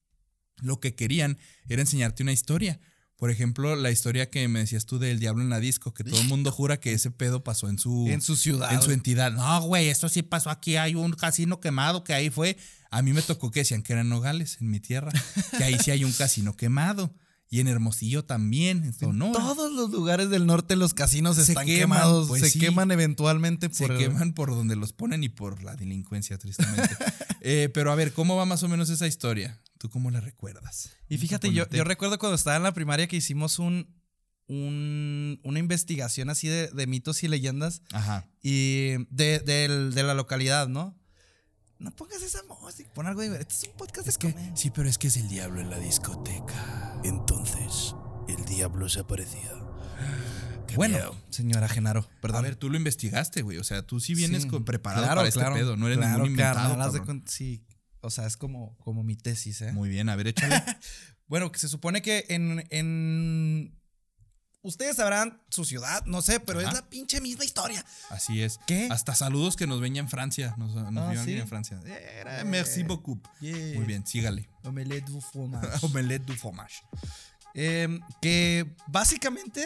lo que querían era enseñarte una historia. Por ejemplo, la historia que me decías tú del diablo en la disco, que todo el mundo jura que ese pedo pasó en su, En su ciudad. en su entidad. No, güey, esto sí pasó aquí. Hay un casino quemado que ahí fue. A mí me tocó que decían que eran Nogales, en mi tierra, que ahí sí hay un casino quemado. Y en Hermosillo también, en En Sonora. todos los lugares del norte los casinos Se están queman, quemados. pues se sí. queman eventualmente por Se el- queman por donde los ponen y por la delincuencia, tristemente. Eh, pero a ver, ¿cómo va más o menos esa historia? ¿Tú cómo la recuerdas? Y fíjate, yo, yo recuerdo cuando estaba en la primaria que hicimos un, un- una investigación así de, de mitos y leyendas Ajá. y de, del- de la localidad, ¿no? No pongas esa música, pon algo de... Este es un podcast de comedia. sí, pero es que es el diablo en la discoteca. Entonces, el diablo se aparecía. bueno, miedo. señora Genaro, perdón. A ver, tú lo investigaste, güey. O sea, tú sí vienes Sí, con- preparado claro, para este claro, pedo. No eres claro, ningún inventado. de sí, o sea, es como, como mi tesis, ¿eh? Muy bien, a ver, échale. Bueno, que se supone que en, en... Ustedes sabrán su ciudad, no sé, pero Ajá. es la pinche misma historia. Así es. ¿Qué? Hasta saludos que nos ven ya en Francia. Nos, nos Ah, ¿sí? en Francia. Era merci beaucoup. Yeah. Muy bien, sígale. Omelette du fromage. Omelette du fromage. Eh, que básicamente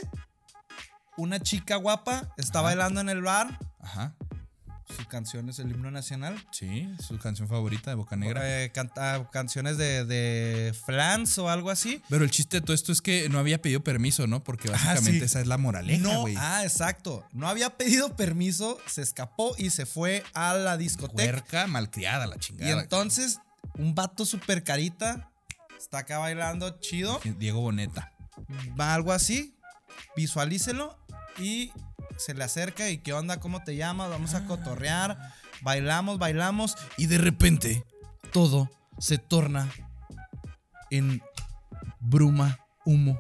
una chica guapa está Ajá. bailando en el bar. Ajá. Su canción es el himno nacional. Sí, su canción favorita de Boca Negra. Eh, canta canciones de, de Flans o algo así. Pero el chiste de todo esto es que no había pedido permiso, ¿no? Porque básicamente sí. esa es la moraleja, no, güey. ah, exacto. No había pedido permiso, se escapó y se fue a la discoteca. Puerca malcriada la Y chingada. entonces, un vato super carita está acá bailando chido. Diego Boneta. Va algo así. Visualícelo y se le acerca y qué onda, cómo te llamas, vamos a cotorrear, bailamos, bailamos y de repente todo se torna en bruma, humo.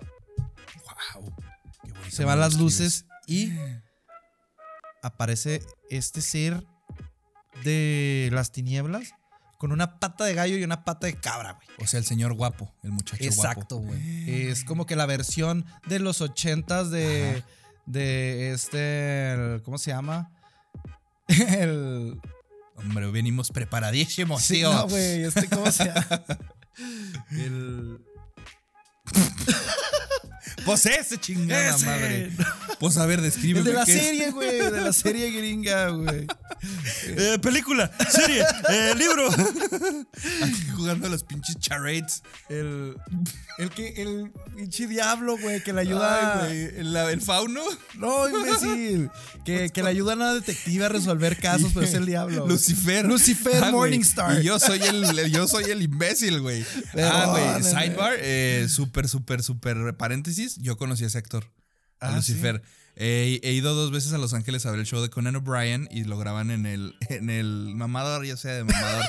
Wow. Qué bonito Se van las luces y aparece este ser de las tinieblas con una pata de gallo y una pata de cabra, güey. O sea, el señor guapo, el muchacho Exacto, guapo. güey. Es como que la versión de los ochentas de, de este, el- ¿cómo se llama? El... Hombre, venimos preparadísimos, Sí, tío. no, güey, este, ¿cómo se llama? El... Pues ese chingada Ese. madre. Pues a ver, describe. El de la serie, güey, de la serie gringa, güey. Eh, película, serie, eh, libro. Aquí jugando a los pinches charades. El, el que, el pinche diablo, güey, que le ayuda. Ay, güey, el, el fauno. No, imbécil. Que, que le ayuda a una detective a resolver casos, pero es el diablo. Lucifer. Lucifer güey. Morningstar. Y yo soy el, yo soy el imbécil, güey. Ah, güey. Sidebar, eh, súper, súper, súper paréntesis. Yo conocí a ese actor. A Ah, Lucifer. Eh, he ido dos veces a Los Ángeles a ver el show de Conan O'Brien y lo graban en el, en el mamador, ya sea de mamador.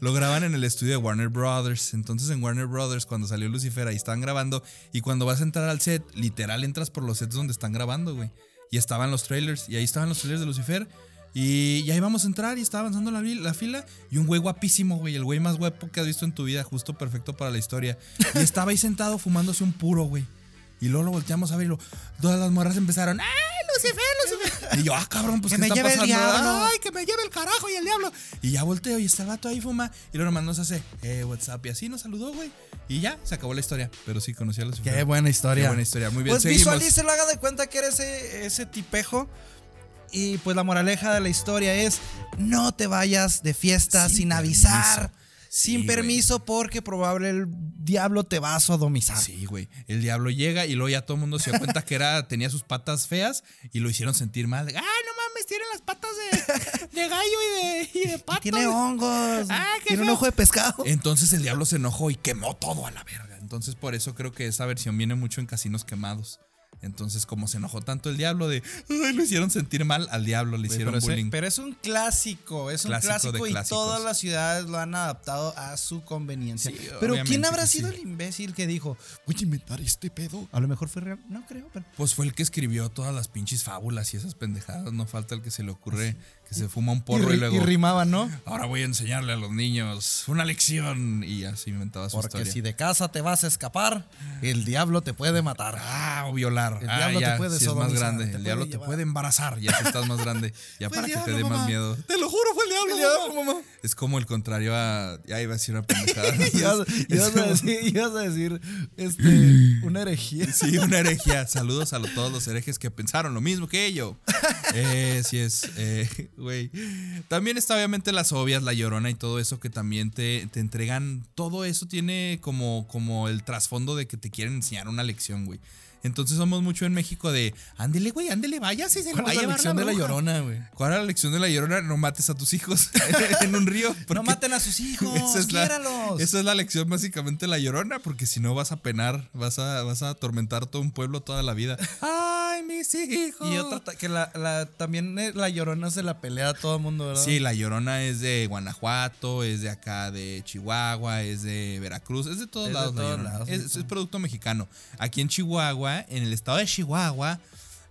lo graban en el estudio de Warner Brothers. Entonces en Warner Brothers, cuando salió Lucifer, ahí estaban grabando. Y cuando vas a entrar al set, literal entras por los sets donde están grabando, güey. Y estaban los trailers. Y ahí estaban los trailers de Lucifer. Y, y ahí vamos a entrar y estaba avanzando la, la fila. Y un güey guapísimo, güey. El güey más guapo que has visto en tu vida, justo perfecto para la historia. Y estaba ahí sentado fumándose un puro, güey. Y luego lo volteamos a ver y lo, todas las morras empezaron, ¡ay, Lucifer, Lucifer! Y yo, ah, cabrón, pues Que ¿qué me está lleve el diablo. ¡Ay, que me lleve el carajo y el diablo! Y ya volteo y está el vato ahí fuma. Y luego nomás nos hace, eh, WhatsApp. Y así nos saludó, güey. Y ya, se acabó la historia. Pero sí, conocí a Lucifer. Qué buena historia. Qué buena historia. Muy bien, Pues seguimos. visualícelo, haga de cuenta que eres ese, ese tipejo. Y pues la moraleja de la historia es: no te vayas de fiesta sin, Sin avisar, permiso. Sin Sí, permiso, porque probable el diablo te va a sodomizar. Sí, güey. El diablo llega y luego ya todo el mundo se dio cuenta que era, tenía sus patas feas y lo hicieron sentir mal. ¡Ah, no mames! Tiene las patas de, de gallo y de, y de pato. Tiene hongos. Ah, tiene un ojo de pescado. Entonces el diablo se enojó y quemó todo a la verga. Entonces por eso creo que esa versión viene mucho en casinos quemados. Entonces como se enojó tanto el diablo de, ay, lo hicieron sentir mal al diablo, le hicieron pero, bullying. pero es un clásico, es un Clásico y clásicos. todas las ciudades lo han adaptado a su conveniencia. Sí, pero ¿quién habrá sido sí. el imbécil que dijo, voy a inventar este pedo? A lo mejor fue real, no creo, pero... Pues fue el que escribió todas las pinches fábulas y esas pendejadas. No falta el que se le ocurre que se fuma un porro y, ri- luego. rimaba, ¿no? Ahora voy a enseñarle a los niños una lección. Y así inventaba su Porque historia. si de casa te vas a escapar, el diablo te puede matar. Ah, o violar. El ah, diablo te ya, puede si es más grande. te el diablo te puede embarazar. Ya si estás más grande. Ya para que te dé más miedo. Te lo juro, fue el diablo. El diablo, mamá. mamá. Es como el contrario a. Ya iba a decir una pendejada. ibas, a decir, ibas a decir, este, una herejía. Sí, una herejía. Saludos a lo- todos los herejes que pensaron lo mismo que yo. Eh, sí es, eh, güey. También está obviamente las obvias, la llorona y todo eso que también te, te entregan. Todo eso tiene como, como el trasfondo de que te quieren enseñar una lección, güey. Entonces somos mucho en México de, ándele, güey, ándele, vaya, si se ¿Cuál es la lección de la bruja". llorona, güey? ¿Cuál era la lección de la llorona? No mates a tus hijos en un río. No maten a sus hijos, esa es, la, esa es la lección básicamente de la llorona, porque si no vas a penar, vas a, vas a atormentar todo un pueblo toda la vida. ¡Ay, mis hijos! Y otra, que la, la- también eh, la llorona se la pelea a todo el mundo, ¿verdad? Sí, la llorona es de Guanajuato, es de acá de Chihuahua, es de Veracruz, es de todos Es lados. la todos Llorona. lados, es, sí. es producto mexicano. Aquí en Chihuahua, en el estado de Chihuahua,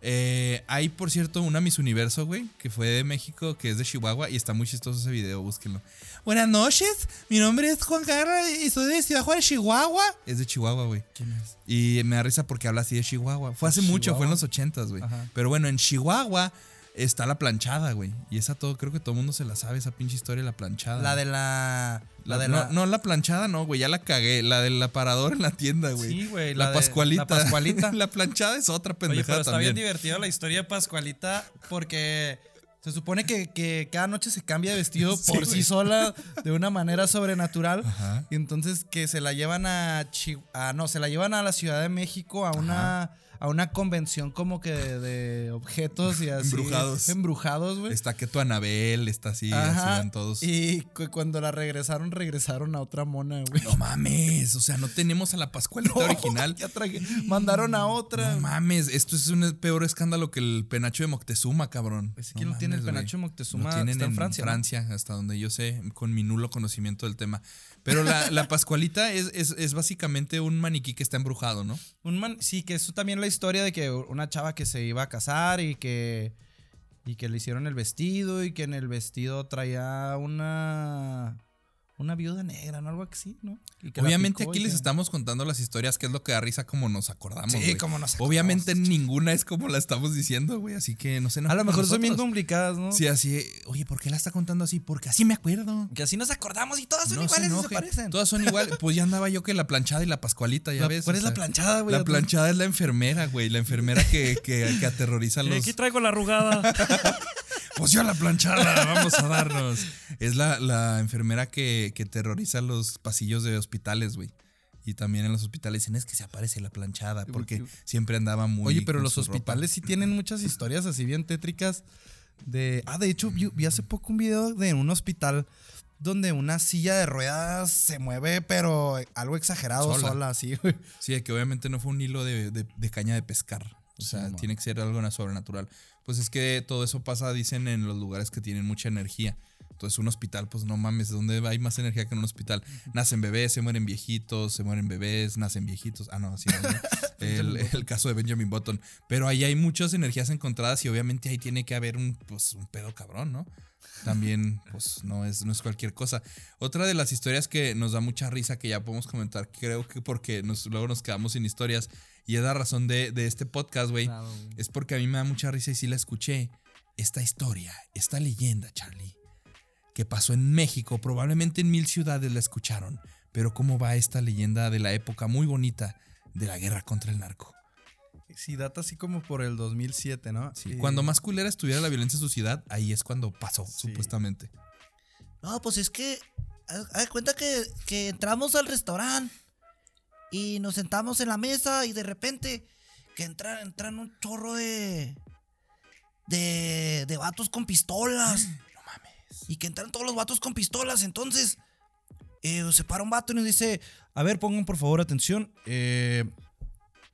Eh, hay, por cierto, una Miss Universo, güey, que fue de México, que es de Chihuahua, y está muy chistoso ese video, búsquenlo. Buenas noches, mi nombre es Juan Carlos y soy de Ciudad Juárez, Chihuahua. Es de Chihuahua, güey. ¿Quién es? Y me da risa porque habla así de Chihuahua. Fue hace mucho, fue en los ochentas, güey. Pero bueno, en Chihuahua está la planchada, güey. Y esa todo, creo que todo el mundo se la sabe, esa pinche historia de la planchada. La de la. La de no, la. no, la planchada, no, güey, ya la cagué. La del aparador en la tienda, güey. Sí, güey, La, Pascualita. la Pascualita. la planchada es otra Oye, pendejada pero está bien divertida la historia de Pascualita porque se supone que, que cada noche se cambia de vestido Sí, por sí sola de una manera sobrenatural. Ajá. Y entonces que se la llevan a, Chi- a- no, se la llevan a la Ciudad de México a una a una convención como que de, de objetos y así Embrujados. embrujados, güey. Está que tu Anabel, está así, así Ajá. van todos. Y cu- cuando la regresaron, regresaron a otra mona, güey. No mames, o sea, no tenemos a la Pascualita original. Ya traje- mandaron a otra. No mames, esto es un peor escándalo que el penacho de Moctezuma, cabrón. Pues, ¿quién lo tiene el penacho de. Moctezuma? Lo tienen Está en en Francia, Francia, ¿no? hasta donde yo sé, con mi nulo conocimiento del tema. Pero la, la Pascualita es, es, es básicamente un maniquí que está embrujado, ¿no? Un man, sí, que es también la historia de que una chava que se iba a casar y que y que le hicieron el vestido y que en el vestido traía una una viuda negra, ¿no? Algo así, ¿no? Y que Obviamente aquí y les que- estamos contando las historias, que es lo que da risa como nos acordamos. Sí, como nos acordamos. Obviamente ninguna es como la estamos diciendo, güey, así que no sé. A lo mejor son bien complicadas, ¿no? Sí, así, oye, ¿por qué la está contando así? Porque así me acuerdo. Que así nos acordamos y todas son No iguales y se parecen. Todas son iguales. Pues ya andaba yo que la planchada y la pascualita, ya La- ves. ¿Cuál es la planchada, güey? La planchada es la enfermera, güey. La enfermera que, que, que aterroriza a los. traigo la arrugada. Pues yo la planchada, vamos a darnos. Es la, la enfermera que, que terroriza los pasillos de hospitales, güey. Y también en los hospitales dicen es que se aparece la planchada porque siempre andaba muy. Oye, pero los ropa. hospitales sí tienen muchas historias así bien tétricas. De. Ah, de hecho, vi, vi hace poco un video de un hospital donde una silla de ruedas se mueve, pero algo exagerado Sola. sola, así, güey. Sí, que obviamente no fue un hilo de, de- de caña de pescar. O sea, Sí, tiene que ser algo na- sobrenatural. Pues es que todo eso pasa, dicen, en los lugares que tienen mucha energía. Entonces, un hospital, pues no mames, ¿dónde hay más energía que en un hospital? Nacen bebés, se mueren viejitos, se mueren bebés, nacen viejitos. Ah, no, sí. no, no. el, el caso de Benjamin Button. Pero ahí hay muchas energías encontradas y obviamente ahí tiene que haber un, pues, un pedo cabrón, ¿no? También, pues, no es, no es cualquier cosa. Otra de las historias que nos da mucha risa, que ya podemos comentar, creo que porque nos, luego nos quedamos sin historias, y es la razón de, de este podcast, güey, es porque a mí me da mucha risa y sí la escuché. Esta historia, esta leyenda, Charlie, que pasó en México, probablemente en mil ciudades la escucharon, pero cómo va esta leyenda de la época muy bonita de la guerra contra el narco. Sí, data así como por el 2007, ¿no? Sí, Y- Cuando más culera estuviera la violencia en su ciudad, ahí es cuando pasó, supuestamente. No, pues es que. Haz cuenta que, que entramos al restaurante y nos sentamos en la mesa y de repente que entran, entran un chorro de. de. de vatos con pistolas. No mames. Y que entran todos los vatos con pistolas. Entonces, eh, se para un vato y nos dice. A ver, pongan por favor atención. Eh,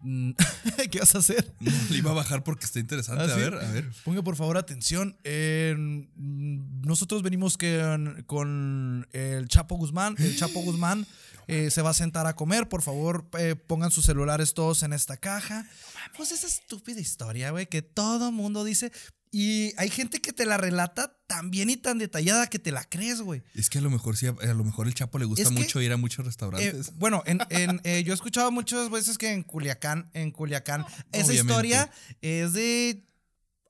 mm, ¿Qué vas a hacer? No, le iba a bajar porque está interesante. ¿Ah, a ver, a ver. Ponga por favor atención. Eh, mm, nosotros venimos que- con el Chapo Guzmán. El Chapo Guzmán eh, se va a sentar a comer. Por favor, eh, pongan sus celulares todos en esta caja. Pues esa estúpida historia, güey, que todo mundo dice. Y hay gente que te la relata tan bien y tan detallada que te la crees, güey. Es que a lo mejor sí, a lo mejor el Chapo le gusta Es que, mucho ir a muchos Eh, restaurantes. bueno, en, en, eh, yo he escuchado muchas veces que en Culiacán, en Culiacán, esa Obviamente. historia es de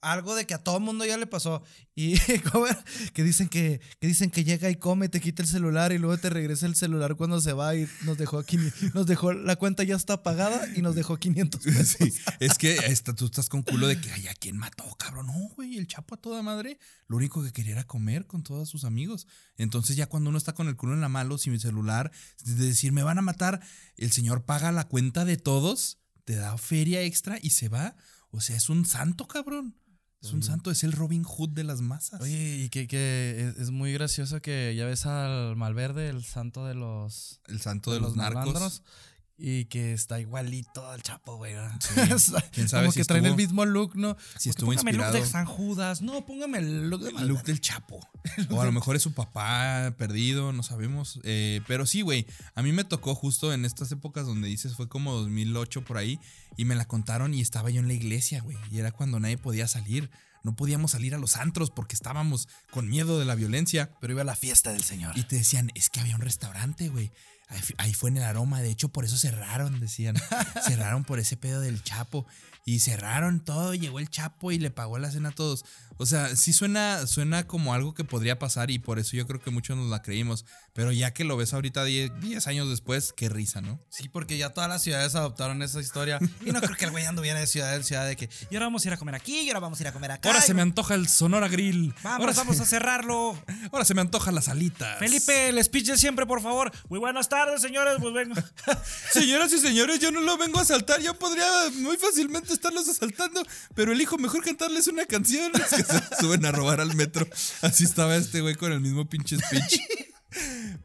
algo de que a todo mundo ya le pasó. Y que dicen que, que dicen que llega y come, te quita el celular y luego te regresa el celular cuando se va y nos dejó aquí, nos dejó, la cuenta ya está pagada y nos dejó 500 pesos. Sí, es que esta- tú estás con culo de que, ay, ¿a quién mató, cabrón? No, güey, el Chapo a toda madre, lo único que quería era comer con todos sus amigos. Entonces ya cuando uno está con el culo en la mano, sin mi celular, de decir, me van a matar, el señor paga la cuenta de todos, te da feria extra y se va. O sea, es un santo, cabrón. Es un santo, es el Robin Hood de las masas. Oye, y que, que es, es muy gracioso que ya ves al Malverde, el santo de los el santo de, los, narcos. Y que está igualito al Chapo, güey. Quién sabe Como si que traen el mismo look, ¿no? si estuvo póngame el look inspirado. de San Judas. No, póngame el look de El look del Chapo. O a lo mejor es su papá perdido, no sabemos. Eh, pero sí, güey. A mí me tocó justo en estas épocas donde dices fue como 2008 por ahí. Y me la contaron y estaba yo en la iglesia, güey. Y era cuando nadie podía salir. No podíamos salir a los antros porque estábamos con miedo de la violencia. Pero iba a la fiesta del Señor. Y te decían, es que había un restaurante, güey. Ahí, fu- ahí fue en el aroma. De hecho, por eso cerraron, decían. cerraron por ese pedo del Chapo. Y cerraron todo. Llegó el Chapo y le pagó la cena a todos. O sea, sí suena, suena como algo que podría pasar y por eso yo creo que muchos nos la creímos. Pero ya que lo ves ahorita 10 10 años después, qué risa, ¿no? Sí, porque ya todas las ciudades adoptaron esa historia. Y no creo que el güey anduviera de ciudad en ciudad de que. Y ahora vamos a ir a comer aquí, y ahora vamos a ir a comer acá. Ahora se me antoja el Sonora Grill. Vamos, ahora, se- vamos a cerrarlo. ahora se me antoja las alitas. Felipe, el speech de siempre, por favor. Muy buenas tardes, señores. Pues vengo. Señoras y señores, yo no lo vengo a asaltar. Yo podría muy fácilmente estarlos asaltando, pero elijo mejor cantarles una canción. Que se suben a robar al metro. Así estaba este güey con el mismo pinche speech.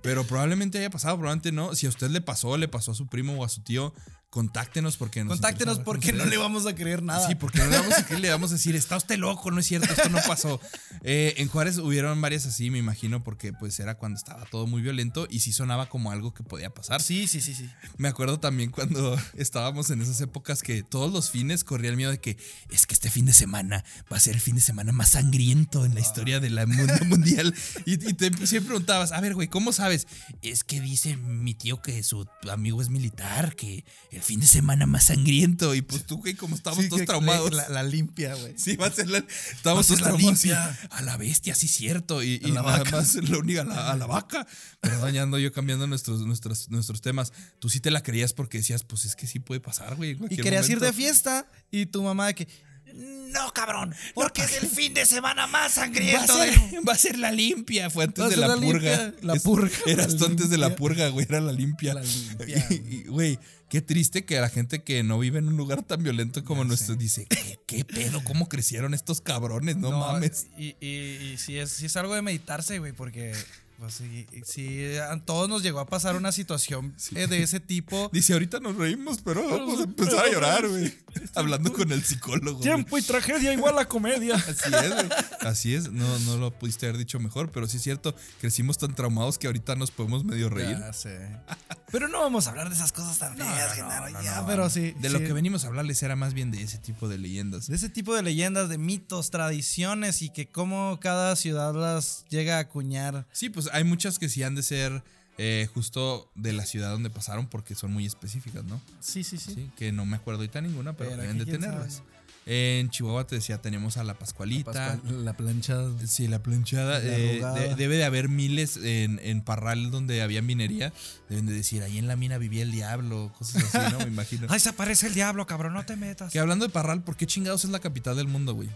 Pero probablemente haya pasado, probablemente no. Si a usted le pasó, le pasó a su primo o a su tío, contáctenos porque nos Contáctenos porque no le vamos a creer nada. Sí, porque no le vamos a creer, le vamos a decir, está usted loco, no es cierto, esto no pasó. Eh, en Juárez hubieron varias así, me imagino, porque pues era cuando estaba todo muy violento y sí sonaba como algo que podía pasar. Sí, sí, sí, sí. Me acuerdo también cuando estábamos en esas épocas que todos los fines corría el miedo de que es que este fin de semana va a ser el fin de semana más sangriento en la historia del mundo mundial. Y, y te siempre preguntabas, a ver, güey, ¿cómo sabes? Es que dice mi tío que su amigo es militar, que el fin de semana más sangriento. Y pues tú, güey, como estábamos Sí, todos traumados. La, la limpia, güey. Sí, va a ser la. Estábamos todos la traumados. limpia. A la bestia, sí, cierto. Y, y la nada vaca. más la única, a la, a la vaca. Perdón, ya ando yo cambiando nuestros, nuestros, nuestros temas. Tú sí te la creías porque decías, pues es que sí puede pasar, güey. Y querías ir de fiesta y tu mamá de que. No, cabrón, porque es el fin de semana más Va a, sangriento. ser, de- va a ser la limpia. Fue antes de la, la purga. limpia. La Es- purga. Eras La tú antes de la purga, güey. Era la limpia. La limpia, Güey, qué triste que la gente que no vive en un lugar tan violento como nuestro dice, ¿qué, qué pedo? ¿Cómo crecieron estos cabrones? No, mames. Y, y, y sí, es, sí es algo de meditarse, güey, porque. Pues sí, sí, a todos nos llegó a pasar una situación eh, de ese tipo. Dice, ahorita nos reímos, pero vamos a empezar a llorar, güey. Hablando con el psicólogo. Tiempo y tragedia igual a comedia. Así es, güey. Así es. No, no lo pudiste haber dicho mejor, pero sí es cierto. Crecimos tan traumados que ahorita nos podemos medio reír. Ya sé. Pero no vamos a hablar de esas cosas tan feas, Genaro, ya, pero sí. De lo que venimos a hablarles era más bien de ese tipo de leyendas. De ese tipo de leyendas, de mitos, tradiciones y que cómo cada ciudad las llega a acuñar. Sí, pues hay muchas que sí han de ser eh, justo de la ciudad donde pasaron porque son muy específicas, ¿no? Sí, sí, sí. Sí, que no me acuerdo ahorita ninguna, pero, Pero deben de tenerlas. sabe. En Chihuahua te decía, tenemos a la Pascualita. Pascual, la plancha. Sí, la planchada. La eh, de- debe de haber miles en, en Parral donde había minería. Deben de decir, ahí en la mina vivía el diablo, cosas así, ¿no? Me imagino. Ay, se aparece el diablo, cabrón, no te metas. que hablando de Parral, ¿por qué chingados es la capital del mundo, güey?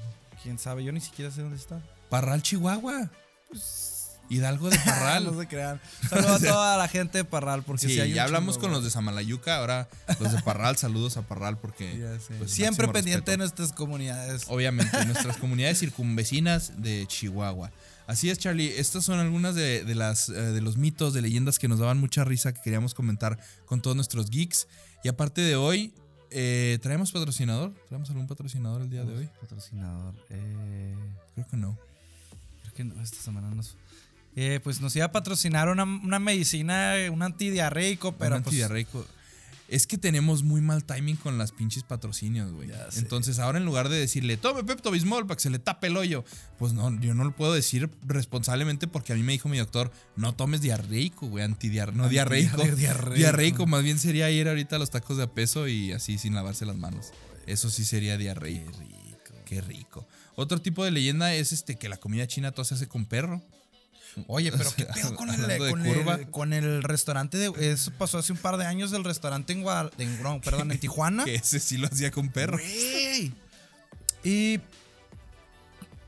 ¿Quién sabe? Yo ni siquiera sé dónde está. Parral, Chihuahua. Hidalgo de Parral. no se crean. Saludos a toda la gente de Parral, porque Sí, si hay ya hablamos chingo, con los de Samalayuca, ahora los de Parral, saludos a Parral porque pues, Siempre pendiente de nuestras comunidades. Obviamente, nuestras comunidades circunvecinas de Chihuahua. Así es, Charlie. Estas son algunas de, de las, eh, de los mitos, de leyendas que nos daban mucha risa que queríamos comentar con todos nuestros geeks. Y aparte de hoy, eh, ¿traemos patrocinador? ¿Traemos algún patrocinador el día de hoy? Patrocinador. Eh, Creo que no. creo que no, esta semana nos. Eh, pues nos iba a patrocinar una, una medicina, un antidiarreico, pero Un pues, antidiarreico. Es que tenemos muy mal timing con las pinches patrocinios, güey. Entonces, ahora en lugar de decirle, tome Pepto Bismol para que se le tape el hoyo, pues no, yo no lo puedo decir responsablemente porque a mí me dijo mi doctor, no tomes diarreico, güey, antidiar no diarreico. Diarreico. Diarreico, más bien sería ir ahorita a los tacos de a peso y así sin lavarse las manos. Eso sí sería diarreico. Qué rico. Qué rico. Otro tipo de leyenda es este que la comida china todo se hace con perro. Oye, pero qué pedo con el, con, el, con el restaurante de. Eso pasó hace un par de años del restaurante en Guadal- en, no, perdón, en Tijuana. Que ese sí lo hacía con perro. Güey. Y.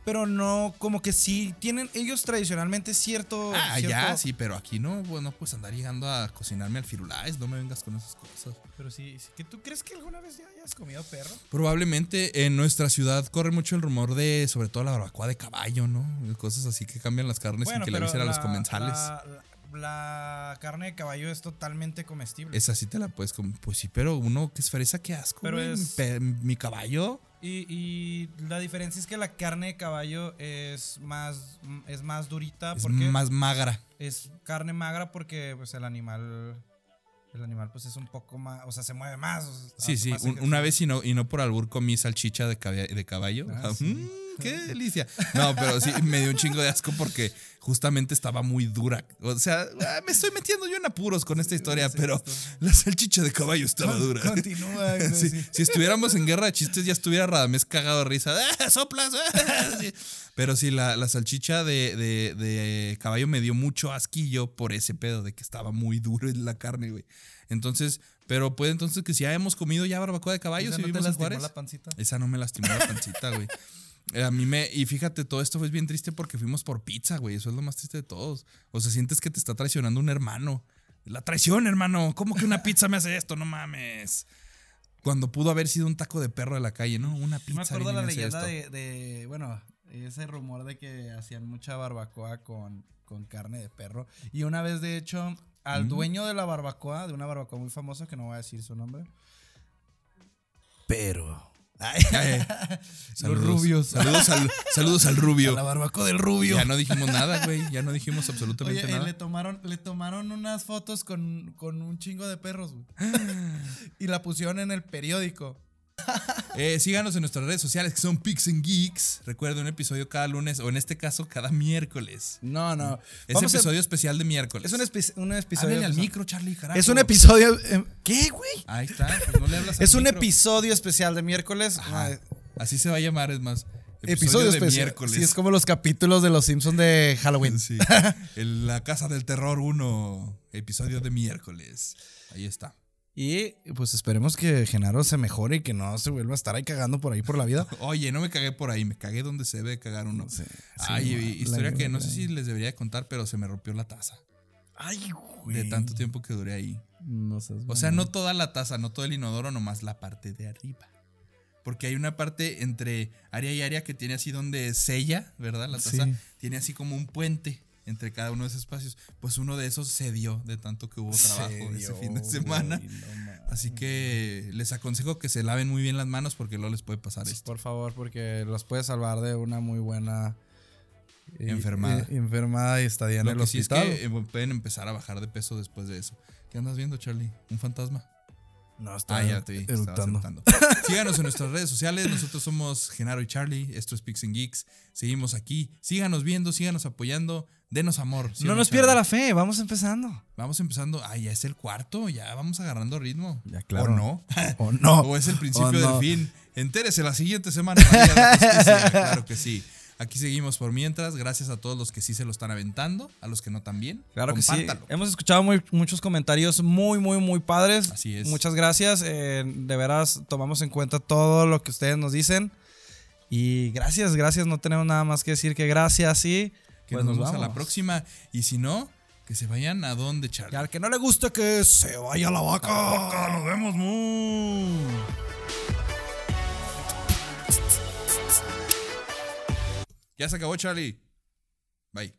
Pero no, como que sí tienen ellos tradicionalmente cierto. Ah, cierto- ya, sí, pero aquí no, bueno, pues andar llegando a cocinarme al firulais, no me vengas con esas cosas. Pero sí, sí, que ¿tú crees que alguna vez ya hayas comido perro? Probablemente en nuestra ciudad corre mucho el rumor de, sobre todo la barbacoa de caballo, ¿no? Cosas así que cambian las carnes sin que le avisen a los comensales. la- la- la carne de caballo es totalmente comestible. Esa sí te la puedes comer. Pues sí, pero uno que es fresa, qué asco. Pero güey. es- Mi caballo. Y, y la diferencia es que la carne de caballo es más, es más durita Es porque más magra. es carne magra porque pues el animal el animal pues es un poco más, o sea, se mueve más. o sea, Sí, sí. más un- ejercicio. una vez y no, y no por albur comí salchicha de, caba- de caballo. Ah, Ah, sí. mm, qué delicia. No, pero sí, me dio un chingo de asco porque justamente estaba muy dura. O sea, ah, me estoy metiendo yo en apuros con esta historia, pero la salchicha de caballo estaba dura. Continúa. güey, Sí, sí. Si estuviéramos en guerra de chistes, ya estuviera Radamés cagado de risa. ¡Ah, ¡Soplas! ¡Ah! Pero sí, la, la salchicha de, de- de caballo me dio mucho asquillo por ese pedo de que estaba muy duro en la carne, güey. Entonces, pero puede entonces que si ya hemos comido ya barbacoa de caballo, ¿Esa si no te lastimó la pancita? Esa no me lastimó la pancita, güey. Eh, A mí me. Y fíjate, todo esto fue bien triste porque fuimos por pizza, güey. Eso es lo más triste de todos. O sea, sientes que te está traicionando un hermano. La traición, hermano. ¿Cómo que una pizza me hace esto? No mames. Cuando pudo haber sido un taco de perro de la calle, ¿no? Una pizza. me acuerdo la leyenda esto. de, de, bueno, ese rumor de que hacían mucha barbacoa con, con carne de perro. Y una vez, de hecho, al Mm. dueño de la barbacoa, de una barbacoa muy famosa, que no voy a decir su nombre. Pero. Ay, saludos, rubios. Saludos al, saludos al rubio. La barbacoa del rubio. Ya no dijimos nada, güey. Ya no dijimos absolutamente Oye, eh, nada. le tomaron, le tomaron unas fotos con, con un chingo de perros, güey. y la pusieron en el periódico. Eh, síganos en nuestras redes sociales que son Pix and Geeks. Recuerda un episodio cada lunes o en este caso cada miércoles. No, no. Es Vamos a- episodio especial de miércoles. es un, episodio. Háblale al micro, Charlie, carajo. Es un episodio. eh, ¿Qué, güey? Ahí está, pues no le hablas al Es un micro. episodio especial de miércoles. Ajá. Ah, Así se va a llamar, es más. Episodio, de especial. miércoles. Sí, es como los capítulos de los Simpsons de Halloween. Sí. La Casa del Terror 1, episodio de miércoles. Ahí está. Y pues esperemos que Genaro se mejore y que no se vuelva a estar ahí cagando por ahí por la vida. Oye, no me cagué por ahí, me cagué donde se debe cagar uno. Sí, Ay, sí, historia que no sé si les debería contar, pero se me rompió la taza. Ay, güey. De tanto tiempo que duré ahí. No seas O sea, no toda la taza, no todo el inodoro, nomás la parte de arriba. Porque hay una parte entre área y área que tiene así donde sella, ¿verdad? La taza Sí. tiene así como un puente entre cada uno de esos espacios. Pues uno de esos se dio de tanto que hubo trabajo Se ese fin de semana. güey, no. Así que les aconsejo que se laven muy bien las manos porque luego les puede pasar esto. Por favor, porque los puede salvar de una muy buena eh, Enfermada. eh, enfermada y estadía en Lo el que sí es hospital. que eh, pueden empezar a bajar de peso después de eso. ¿Qué andas viendo, Charlie? ¿Un fantasma? no, está Ah, ya te vi. Síganos en nuestras redes sociales. Nosotros somos Genaro y Charlie. Esto es Pix Geeks. Seguimos aquí. Síganos viendo, síganos apoyando. Denos amor. ¿sí No nos pierda la fe, vamos empezando. Vamos empezando. Ah, ya es el cuarto. Ya vamos agarrando ritmo. Ya, claro. ¿O no? O no. ¿O es el principio no. del fin? Entérese la siguiente semana. María, claro que sí. Aquí seguimos por mientras. Gracias a todos los que sí se lo están aventando. A los que no también. Claro que sí. Hemos escuchado muy- muchos comentarios muy, muy, muy padres. Así es. Muchas gracias. eh, de veras, tomamos en cuenta todo lo que ustedes nos dicen. Y gracias, gracias. No tenemos nada más que decir que gracias y Que pues nos vemos a la vamos. próxima. Y si no, que se vayan a donde, Charlie. Y al que no le guste que se vaya a la vaca. Nos vemos muy. Ya se acabó, Charlie. Bye.